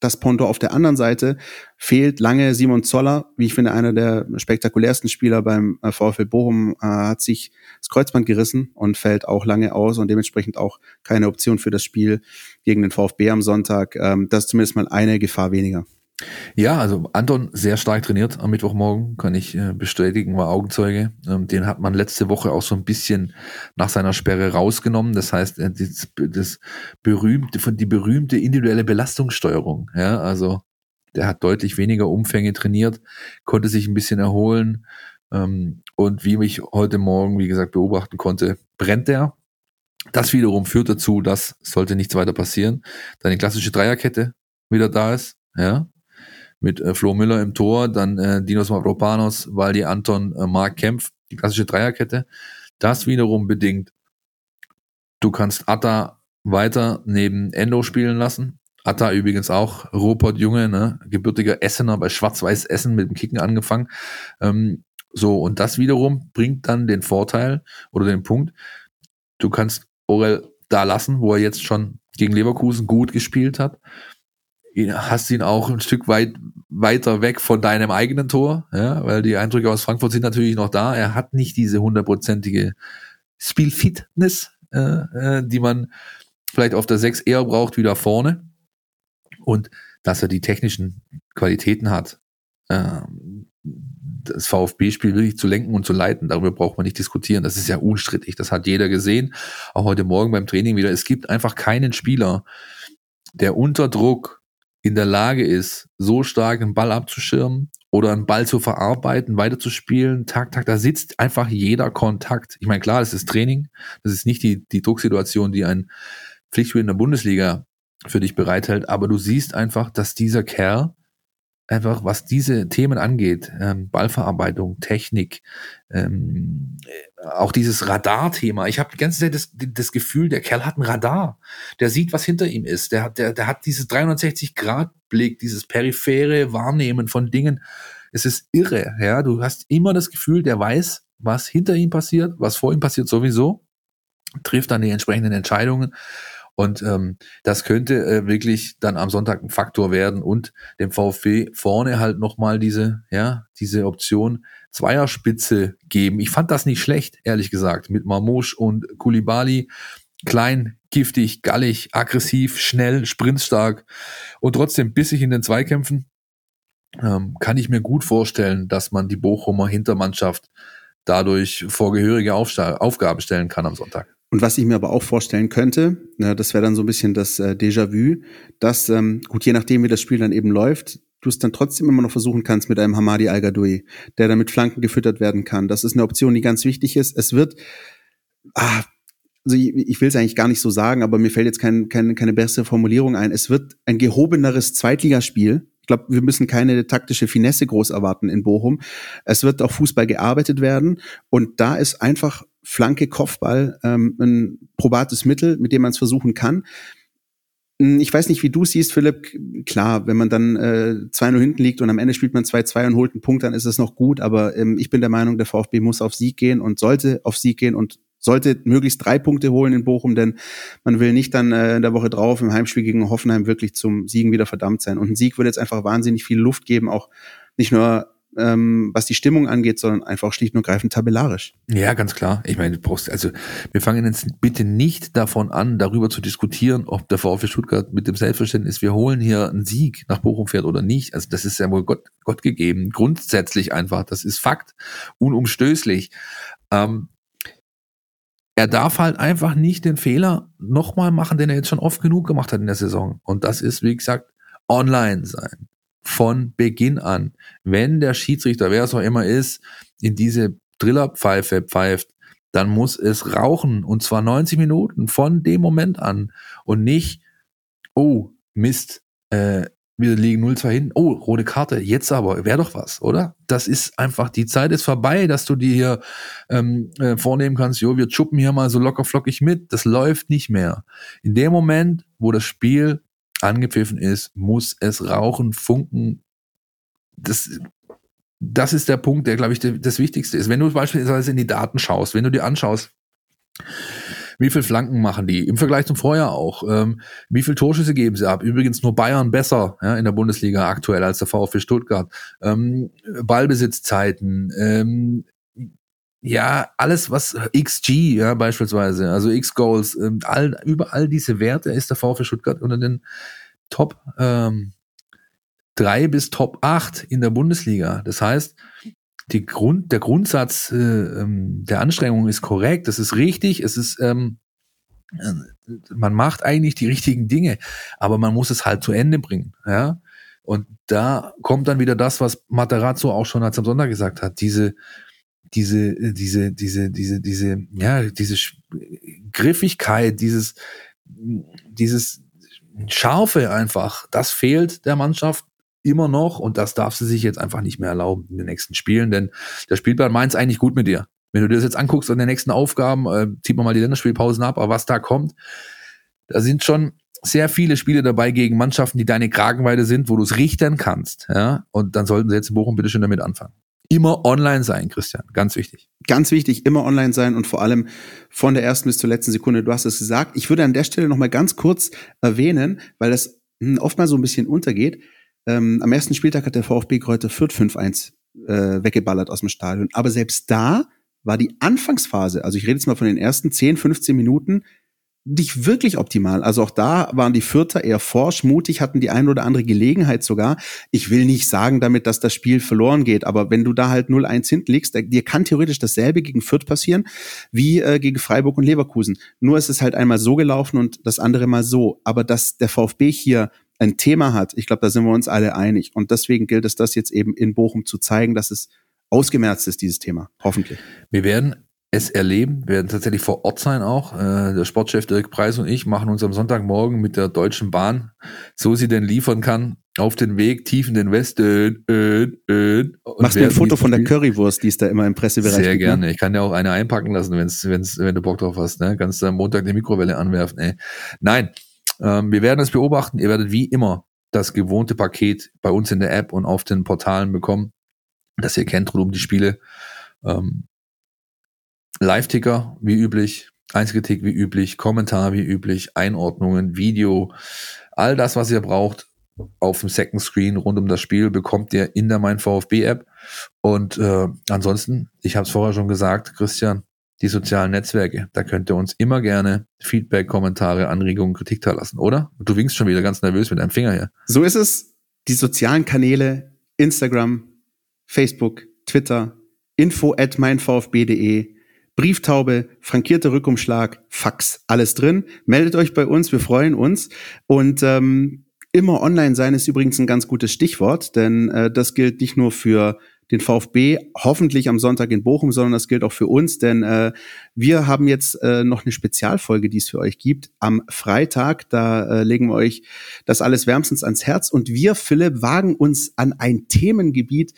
Speaker 3: das Ponto auf der anderen Seite fehlt lange Simon Zoller, wie ich finde, einer der spektakulärsten Spieler beim äh, VfL Bochum, äh, hat sich das Kreuzband gerissen und fällt auch lange aus und dementsprechend auch keine Option für das Spiel gegen den VfB am Sonntag. Ähm, das ist zumindest mal eine Gefahr weniger.
Speaker 2: Ja, also Anton sehr stark trainiert am Mittwochmorgen, kann ich äh, bestätigen, war Augenzeuge. Ähm, den hat man letzte Woche auch so ein bisschen nach seiner Sperre rausgenommen. Das heißt, äh, das, das berühmte, von die berühmte individuelle Belastungssteuerung. Ja, also der hat deutlich weniger Umfänge trainiert, konnte sich ein bisschen erholen. Ähm, und wie mich heute Morgen, wie gesagt, beobachten konnte, brennt er. Das wiederum führt dazu, dass sollte nichts weiter passieren, deine klassische Dreierkette wieder da ist. Ja, mit äh, Flo Müller im Tor, dann äh, Dinos Mavropanos, Waldi Anton, äh, Mark Kempf, die klassische Dreierkette. Das wiederum bedingt, du kannst Atta weiter neben Endo spielen lassen. Atta übrigens auch Rupert Junge, ne, gebürtiger Essener bei Schwarz-Weiß Essen mit dem Kicken angefangen. Ähm, so, und das wiederum bringt dann den Vorteil oder den Punkt, du kannst Orel da lassen, wo er jetzt schon gegen Leverkusen gut gespielt hat hast ihn auch ein Stück weit weiter weg von deinem eigenen Tor, ja, weil die Eindrücke aus Frankfurt sind natürlich noch da. Er hat nicht diese hundertprozentige Spielfitness, äh, äh, die man vielleicht auf der 6 eher braucht wie da vorne. Und dass er die technischen Qualitäten hat, äh, das VfB-Spiel wirklich zu lenken und zu leiten, darüber braucht man nicht diskutieren. Das ist ja unstrittig. Das hat jeder gesehen. Auch heute Morgen beim Training wieder. Es gibt einfach keinen Spieler, der unter Druck in der Lage ist, so stark einen Ball abzuschirmen oder einen Ball zu verarbeiten, weiterzuspielen, Tag, Tag, da sitzt einfach jeder Kontakt. Ich meine, klar, das ist Training, das ist nicht die, die Drucksituation, die ein Pflichtspiel in der Bundesliga für dich bereithält, aber du siehst einfach, dass dieser Kerl einfach, was diese Themen angeht, ähm, Ballverarbeitung, Technik, ähm, auch dieses Radar-Thema. Ich habe die ganze Zeit das, das Gefühl, der Kerl hat ein Radar. Der sieht, was hinter ihm ist. Der, der, der hat dieses 360-Grad-Blick, dieses periphere Wahrnehmen von Dingen. Es ist irre. Ja, du hast immer das Gefühl, der weiß, was hinter ihm passiert, was vor ihm passiert sowieso, trifft dann die entsprechenden Entscheidungen. Und ähm, das könnte äh, wirklich dann am Sonntag ein Faktor werden und dem VfB vorne halt nochmal diese, ja, diese Option Zweierspitze geben. Ich fand das nicht schlecht, ehrlich gesagt, mit Marmouche und Kulibali. Klein, giftig, gallig, aggressiv, schnell, sprintstark und trotzdem bissig in den Zweikämpfen. Ähm, kann ich mir gut vorstellen, dass man die Bochumer Hintermannschaft dadurch vor gehörige Aufgabe stellen kann am Sonntag.
Speaker 3: Und was ich mir aber auch vorstellen könnte, na, das wäre dann so ein bisschen das äh, Déjà-vu, dass, ähm, gut, je nachdem, wie das Spiel dann eben läuft, du es dann trotzdem immer noch versuchen kannst mit einem Hamadi al -Gadoui, der dann mit Flanken gefüttert werden kann. Das ist eine Option, die ganz wichtig ist. Es wird, ah, also ich, ich will es eigentlich gar nicht so sagen, aber mir fällt jetzt kein, kein, keine bessere Formulierung ein. Es wird ein gehobeneres Zweitligaspiel. Ich glaube, wir müssen keine taktische Finesse groß erwarten in Bochum. Es wird auf Fußball gearbeitet werden und da ist einfach Flanke, Kopfball ähm, ein probates Mittel, mit dem man es versuchen kann. Hm, ich weiß nicht, wie du siehst, Philipp. Klar, wenn man dann äh, 2-0 hinten liegt und am Ende spielt man 2-2 und holt einen Punkt, dann ist es noch gut. Aber ähm, ich bin der Meinung, der VfB muss auf Sieg gehen und sollte auf Sieg gehen und sollte möglichst drei Punkte holen in Bochum, denn man will nicht dann äh, in der Woche drauf im Heimspiel gegen Hoffenheim wirklich zum Siegen wieder verdammt sein. Und ein Sieg würde jetzt einfach wahnsinnig viel Luft geben, auch nicht nur ähm, was die Stimmung angeht, sondern einfach schlicht und greifend tabellarisch.
Speaker 2: Ja, ganz klar. Ich meine, du brauchst, also wir fangen jetzt bitte nicht davon an, darüber zu diskutieren, ob der VfB Stuttgart mit dem Selbstverständnis, wir holen hier einen Sieg nach Bochum fährt oder nicht. Also das ist ja wohl Gott, Gott gegeben. Grundsätzlich einfach. Das ist Fakt. Unumstößlich. Ähm, er darf halt einfach nicht den Fehler nochmal machen, den er jetzt schon oft genug gemacht hat in der Saison. Und das ist, wie gesagt, online sein von Beginn an. Wenn der Schiedsrichter, wer es auch immer ist, in diese Drillerpfeife pfeift, dann muss es rauchen und zwar 90 Minuten von dem Moment an und nicht, oh Mist, äh, wir liegen 0-2 hin. Oh, rote Karte, jetzt aber, wäre doch was, oder? Das ist einfach, die Zeit ist vorbei, dass du dir hier ähm, äh, vornehmen kannst, jo, wir chuppen hier mal so locker flockig mit. Das läuft nicht mehr. In dem Moment, wo das Spiel angepfiffen ist, muss es rauchen, funken. Das, das ist der Punkt, der, glaube ich, das Wichtigste ist. Wenn du beispielsweise in die Daten schaust, wenn du dir anschaust, wie viel Flanken machen die? Im Vergleich zum Vorjahr auch. Ähm, wie viel Torschüsse geben sie ab? Übrigens nur Bayern besser ja, in der Bundesliga aktuell als der VfB Stuttgart. Ähm, Ballbesitzzeiten, ähm, ja, alles was XG, ja, beispielsweise, also X-Goals, ähm, all, über all diese Werte ist der VfB Stuttgart unter den Top ähm, 3 bis Top 8 in der Bundesliga. Das heißt, die Grund, der Grundsatz äh, ähm, der Anstrengung ist korrekt, das ist richtig, es ist, ähm, äh, man macht eigentlich die richtigen Dinge, aber man muss es halt zu Ende bringen, ja. Und da kommt dann wieder das, was Materazzo auch schon als am Sonntag gesagt hat, diese, diese, diese, diese, diese, diese, ja, diese Griffigkeit, dieses, dieses Scharfe einfach, das fehlt der Mannschaft immer noch und das darf sie sich jetzt einfach nicht mehr erlauben in den nächsten Spielen, denn der Spielplan meint es eigentlich gut mit dir. Wenn du dir das jetzt anguckst an den nächsten Aufgaben, äh, zieht man mal die Länderspielpausen ab, aber was da kommt, da sind schon sehr viele Spiele dabei gegen Mannschaften, die deine Kragenweite sind, wo du es richten kannst. Ja? Und dann sollten sie jetzt in Bochum bitte schön damit anfangen. Immer online sein, Christian. Ganz wichtig.
Speaker 3: Ganz wichtig, immer online sein und vor allem von der ersten bis zur letzten Sekunde. Du hast es gesagt. Ich würde an der Stelle noch mal ganz kurz erwähnen, weil das hm, oft mal so ein bisschen untergeht. Ähm, am ersten Spieltag hat der VfB Kräuter Fürth 5-1 äh, weggeballert aus dem Stadion. Aber selbst da war die Anfangsphase, also ich rede jetzt mal von den ersten 10, 15 Minuten, nicht wirklich optimal. Also auch da waren die Vierter eher forsch, mutig, hatten die ein oder andere Gelegenheit sogar. Ich will nicht sagen damit, dass das Spiel verloren geht, aber wenn du da halt 0-1 hinten liegst, dir kann theoretisch dasselbe gegen Fürth passieren wie äh, gegen Freiburg und Leverkusen. Nur ist es halt einmal so gelaufen und das andere mal so. Aber dass der VfB hier ein Thema hat, ich glaube, da sind wir uns alle einig. Und deswegen gilt es, das jetzt eben in Bochum zu zeigen, dass es ausgemerzt ist, dieses Thema. Hoffentlich.
Speaker 2: Wir werden es erleben, wir werden tatsächlich vor Ort sein auch. Äh, der Sportchef Dirk Preis und ich machen uns am Sonntagmorgen mit der Deutschen Bahn, so sie denn liefern kann, auf den Weg tief in den Westen. Äh,
Speaker 3: äh, Machst du ein Foto von der Currywurst, die es da immer im Pressebereich
Speaker 2: Sehr gibt, ne? gerne. Ne? Ich kann ja auch eine einpacken lassen, wenn's, wenn's, wenn du Bock drauf hast. Ne? Kannst du am Montag die Mikrowelle anwerfen. Ey. Nein, ähm, wir werden es beobachten. Ihr werdet wie immer das gewohnte Paket bei uns in der App und auf den Portalen bekommen, das ihr kennt rund um die Spiele. Ähm, Live-Ticker wie üblich, Einzeltick wie üblich, Kommentar wie üblich, Einordnungen, Video, all das, was ihr braucht auf dem Second Screen rund um das Spiel bekommt ihr in der Mein VfB App. Und äh, ansonsten, ich habe es vorher schon gesagt, Christian, die sozialen Netzwerke. Da könnt ihr uns immer gerne Feedback, Kommentare, Anregungen, Kritik da lassen, oder? Du winkst schon wieder ganz nervös mit deinem Finger hier.
Speaker 3: So ist es. Die sozialen Kanäle, Instagram, Facebook, Twitter, info at meinvfb.de, Brieftaube, frankierter Rückumschlag, Fax, alles drin. Meldet euch bei uns, wir freuen uns. Und ähm, immer online sein ist übrigens ein ganz gutes Stichwort, denn äh, das gilt nicht nur für den VfB hoffentlich am Sonntag in Bochum, sondern das gilt auch für uns, denn äh, wir haben jetzt äh, noch eine Spezialfolge, die es für euch gibt. Am Freitag, da äh, legen wir euch das alles wärmstens ans Herz und wir, Philipp, wagen uns an ein Themengebiet,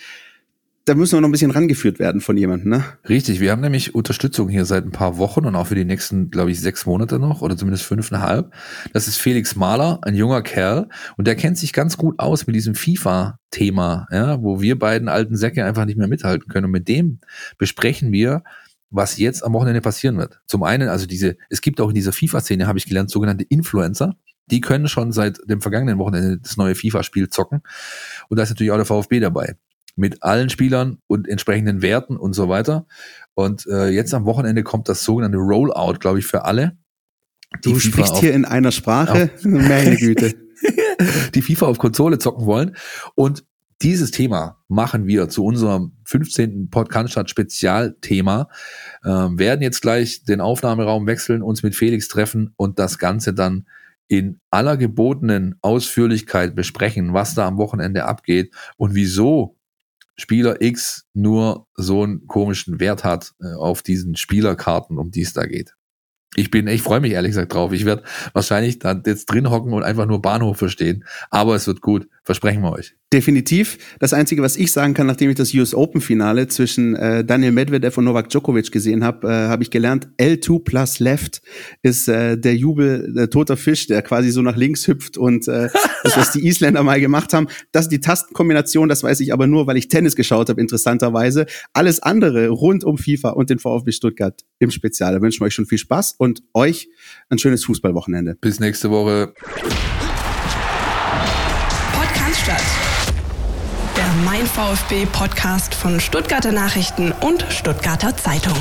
Speaker 3: da müssen wir noch ein bisschen rangeführt werden von jemandem, ne?
Speaker 2: Richtig, wir haben nämlich Unterstützung hier seit ein paar Wochen und auch für die nächsten, glaube ich, sechs Monate noch oder zumindest fünfeinhalb. Das ist Felix Mahler, ein junger Kerl und der kennt sich ganz gut aus mit diesem FIFA-Thema, ja, wo wir beiden alten Säcke einfach nicht mehr mithalten können. Und mit dem besprechen wir, was jetzt am Wochenende passieren wird. Zum einen, also diese, es gibt auch in dieser FIFA-Szene, habe ich gelernt, sogenannte Influencer. Die können schon seit dem vergangenen Wochenende das neue FIFA-Spiel zocken. Und da ist natürlich auch der VfB dabei mit allen Spielern und entsprechenden Werten und so weiter. Und äh, jetzt am Wochenende kommt das sogenannte Rollout, glaube ich, für alle.
Speaker 3: Du FIFA sprichst auf, hier in einer Sprache, meine Güte.
Speaker 2: die FIFA auf Konsole zocken wollen. Und dieses Thema machen wir zu unserem 15. Podcast Spezialthema. Äh, werden jetzt gleich den Aufnahmeraum wechseln, uns mit Felix treffen und das Ganze dann in aller gebotenen Ausführlichkeit besprechen, was da am Wochenende abgeht und wieso Spieler X nur so einen komischen Wert hat äh, auf diesen Spielerkarten, um die es da geht. Ich bin, ich freue mich ehrlich gesagt drauf. Ich werde wahrscheinlich da jetzt drin hocken und einfach nur Bahnhof verstehen. Aber es wird gut, versprechen wir euch.
Speaker 3: Definitiv. Das Einzige, was ich sagen kann, nachdem ich das US Open Finale zwischen äh, Daniel Medvedev und Novak Djokovic gesehen habe, äh, habe ich gelernt, L2 plus Left ist äh, der Jubel, der toter Fisch, der quasi so nach links hüpft und äh, das, was die Isländer mal gemacht haben. Das ist die Tastenkombination, das weiß ich aber nur, weil ich Tennis geschaut habe, interessanterweise. Alles andere rund um FIFA und den VfB Stuttgart im Spezial. Da wünschen wir euch schon viel Spaß und euch ein schönes Fußballwochenende.
Speaker 2: Bis nächste Woche.
Speaker 1: Podcast statt. Der Mein VfB Podcast von Stuttgarter Nachrichten und Stuttgarter Zeitung.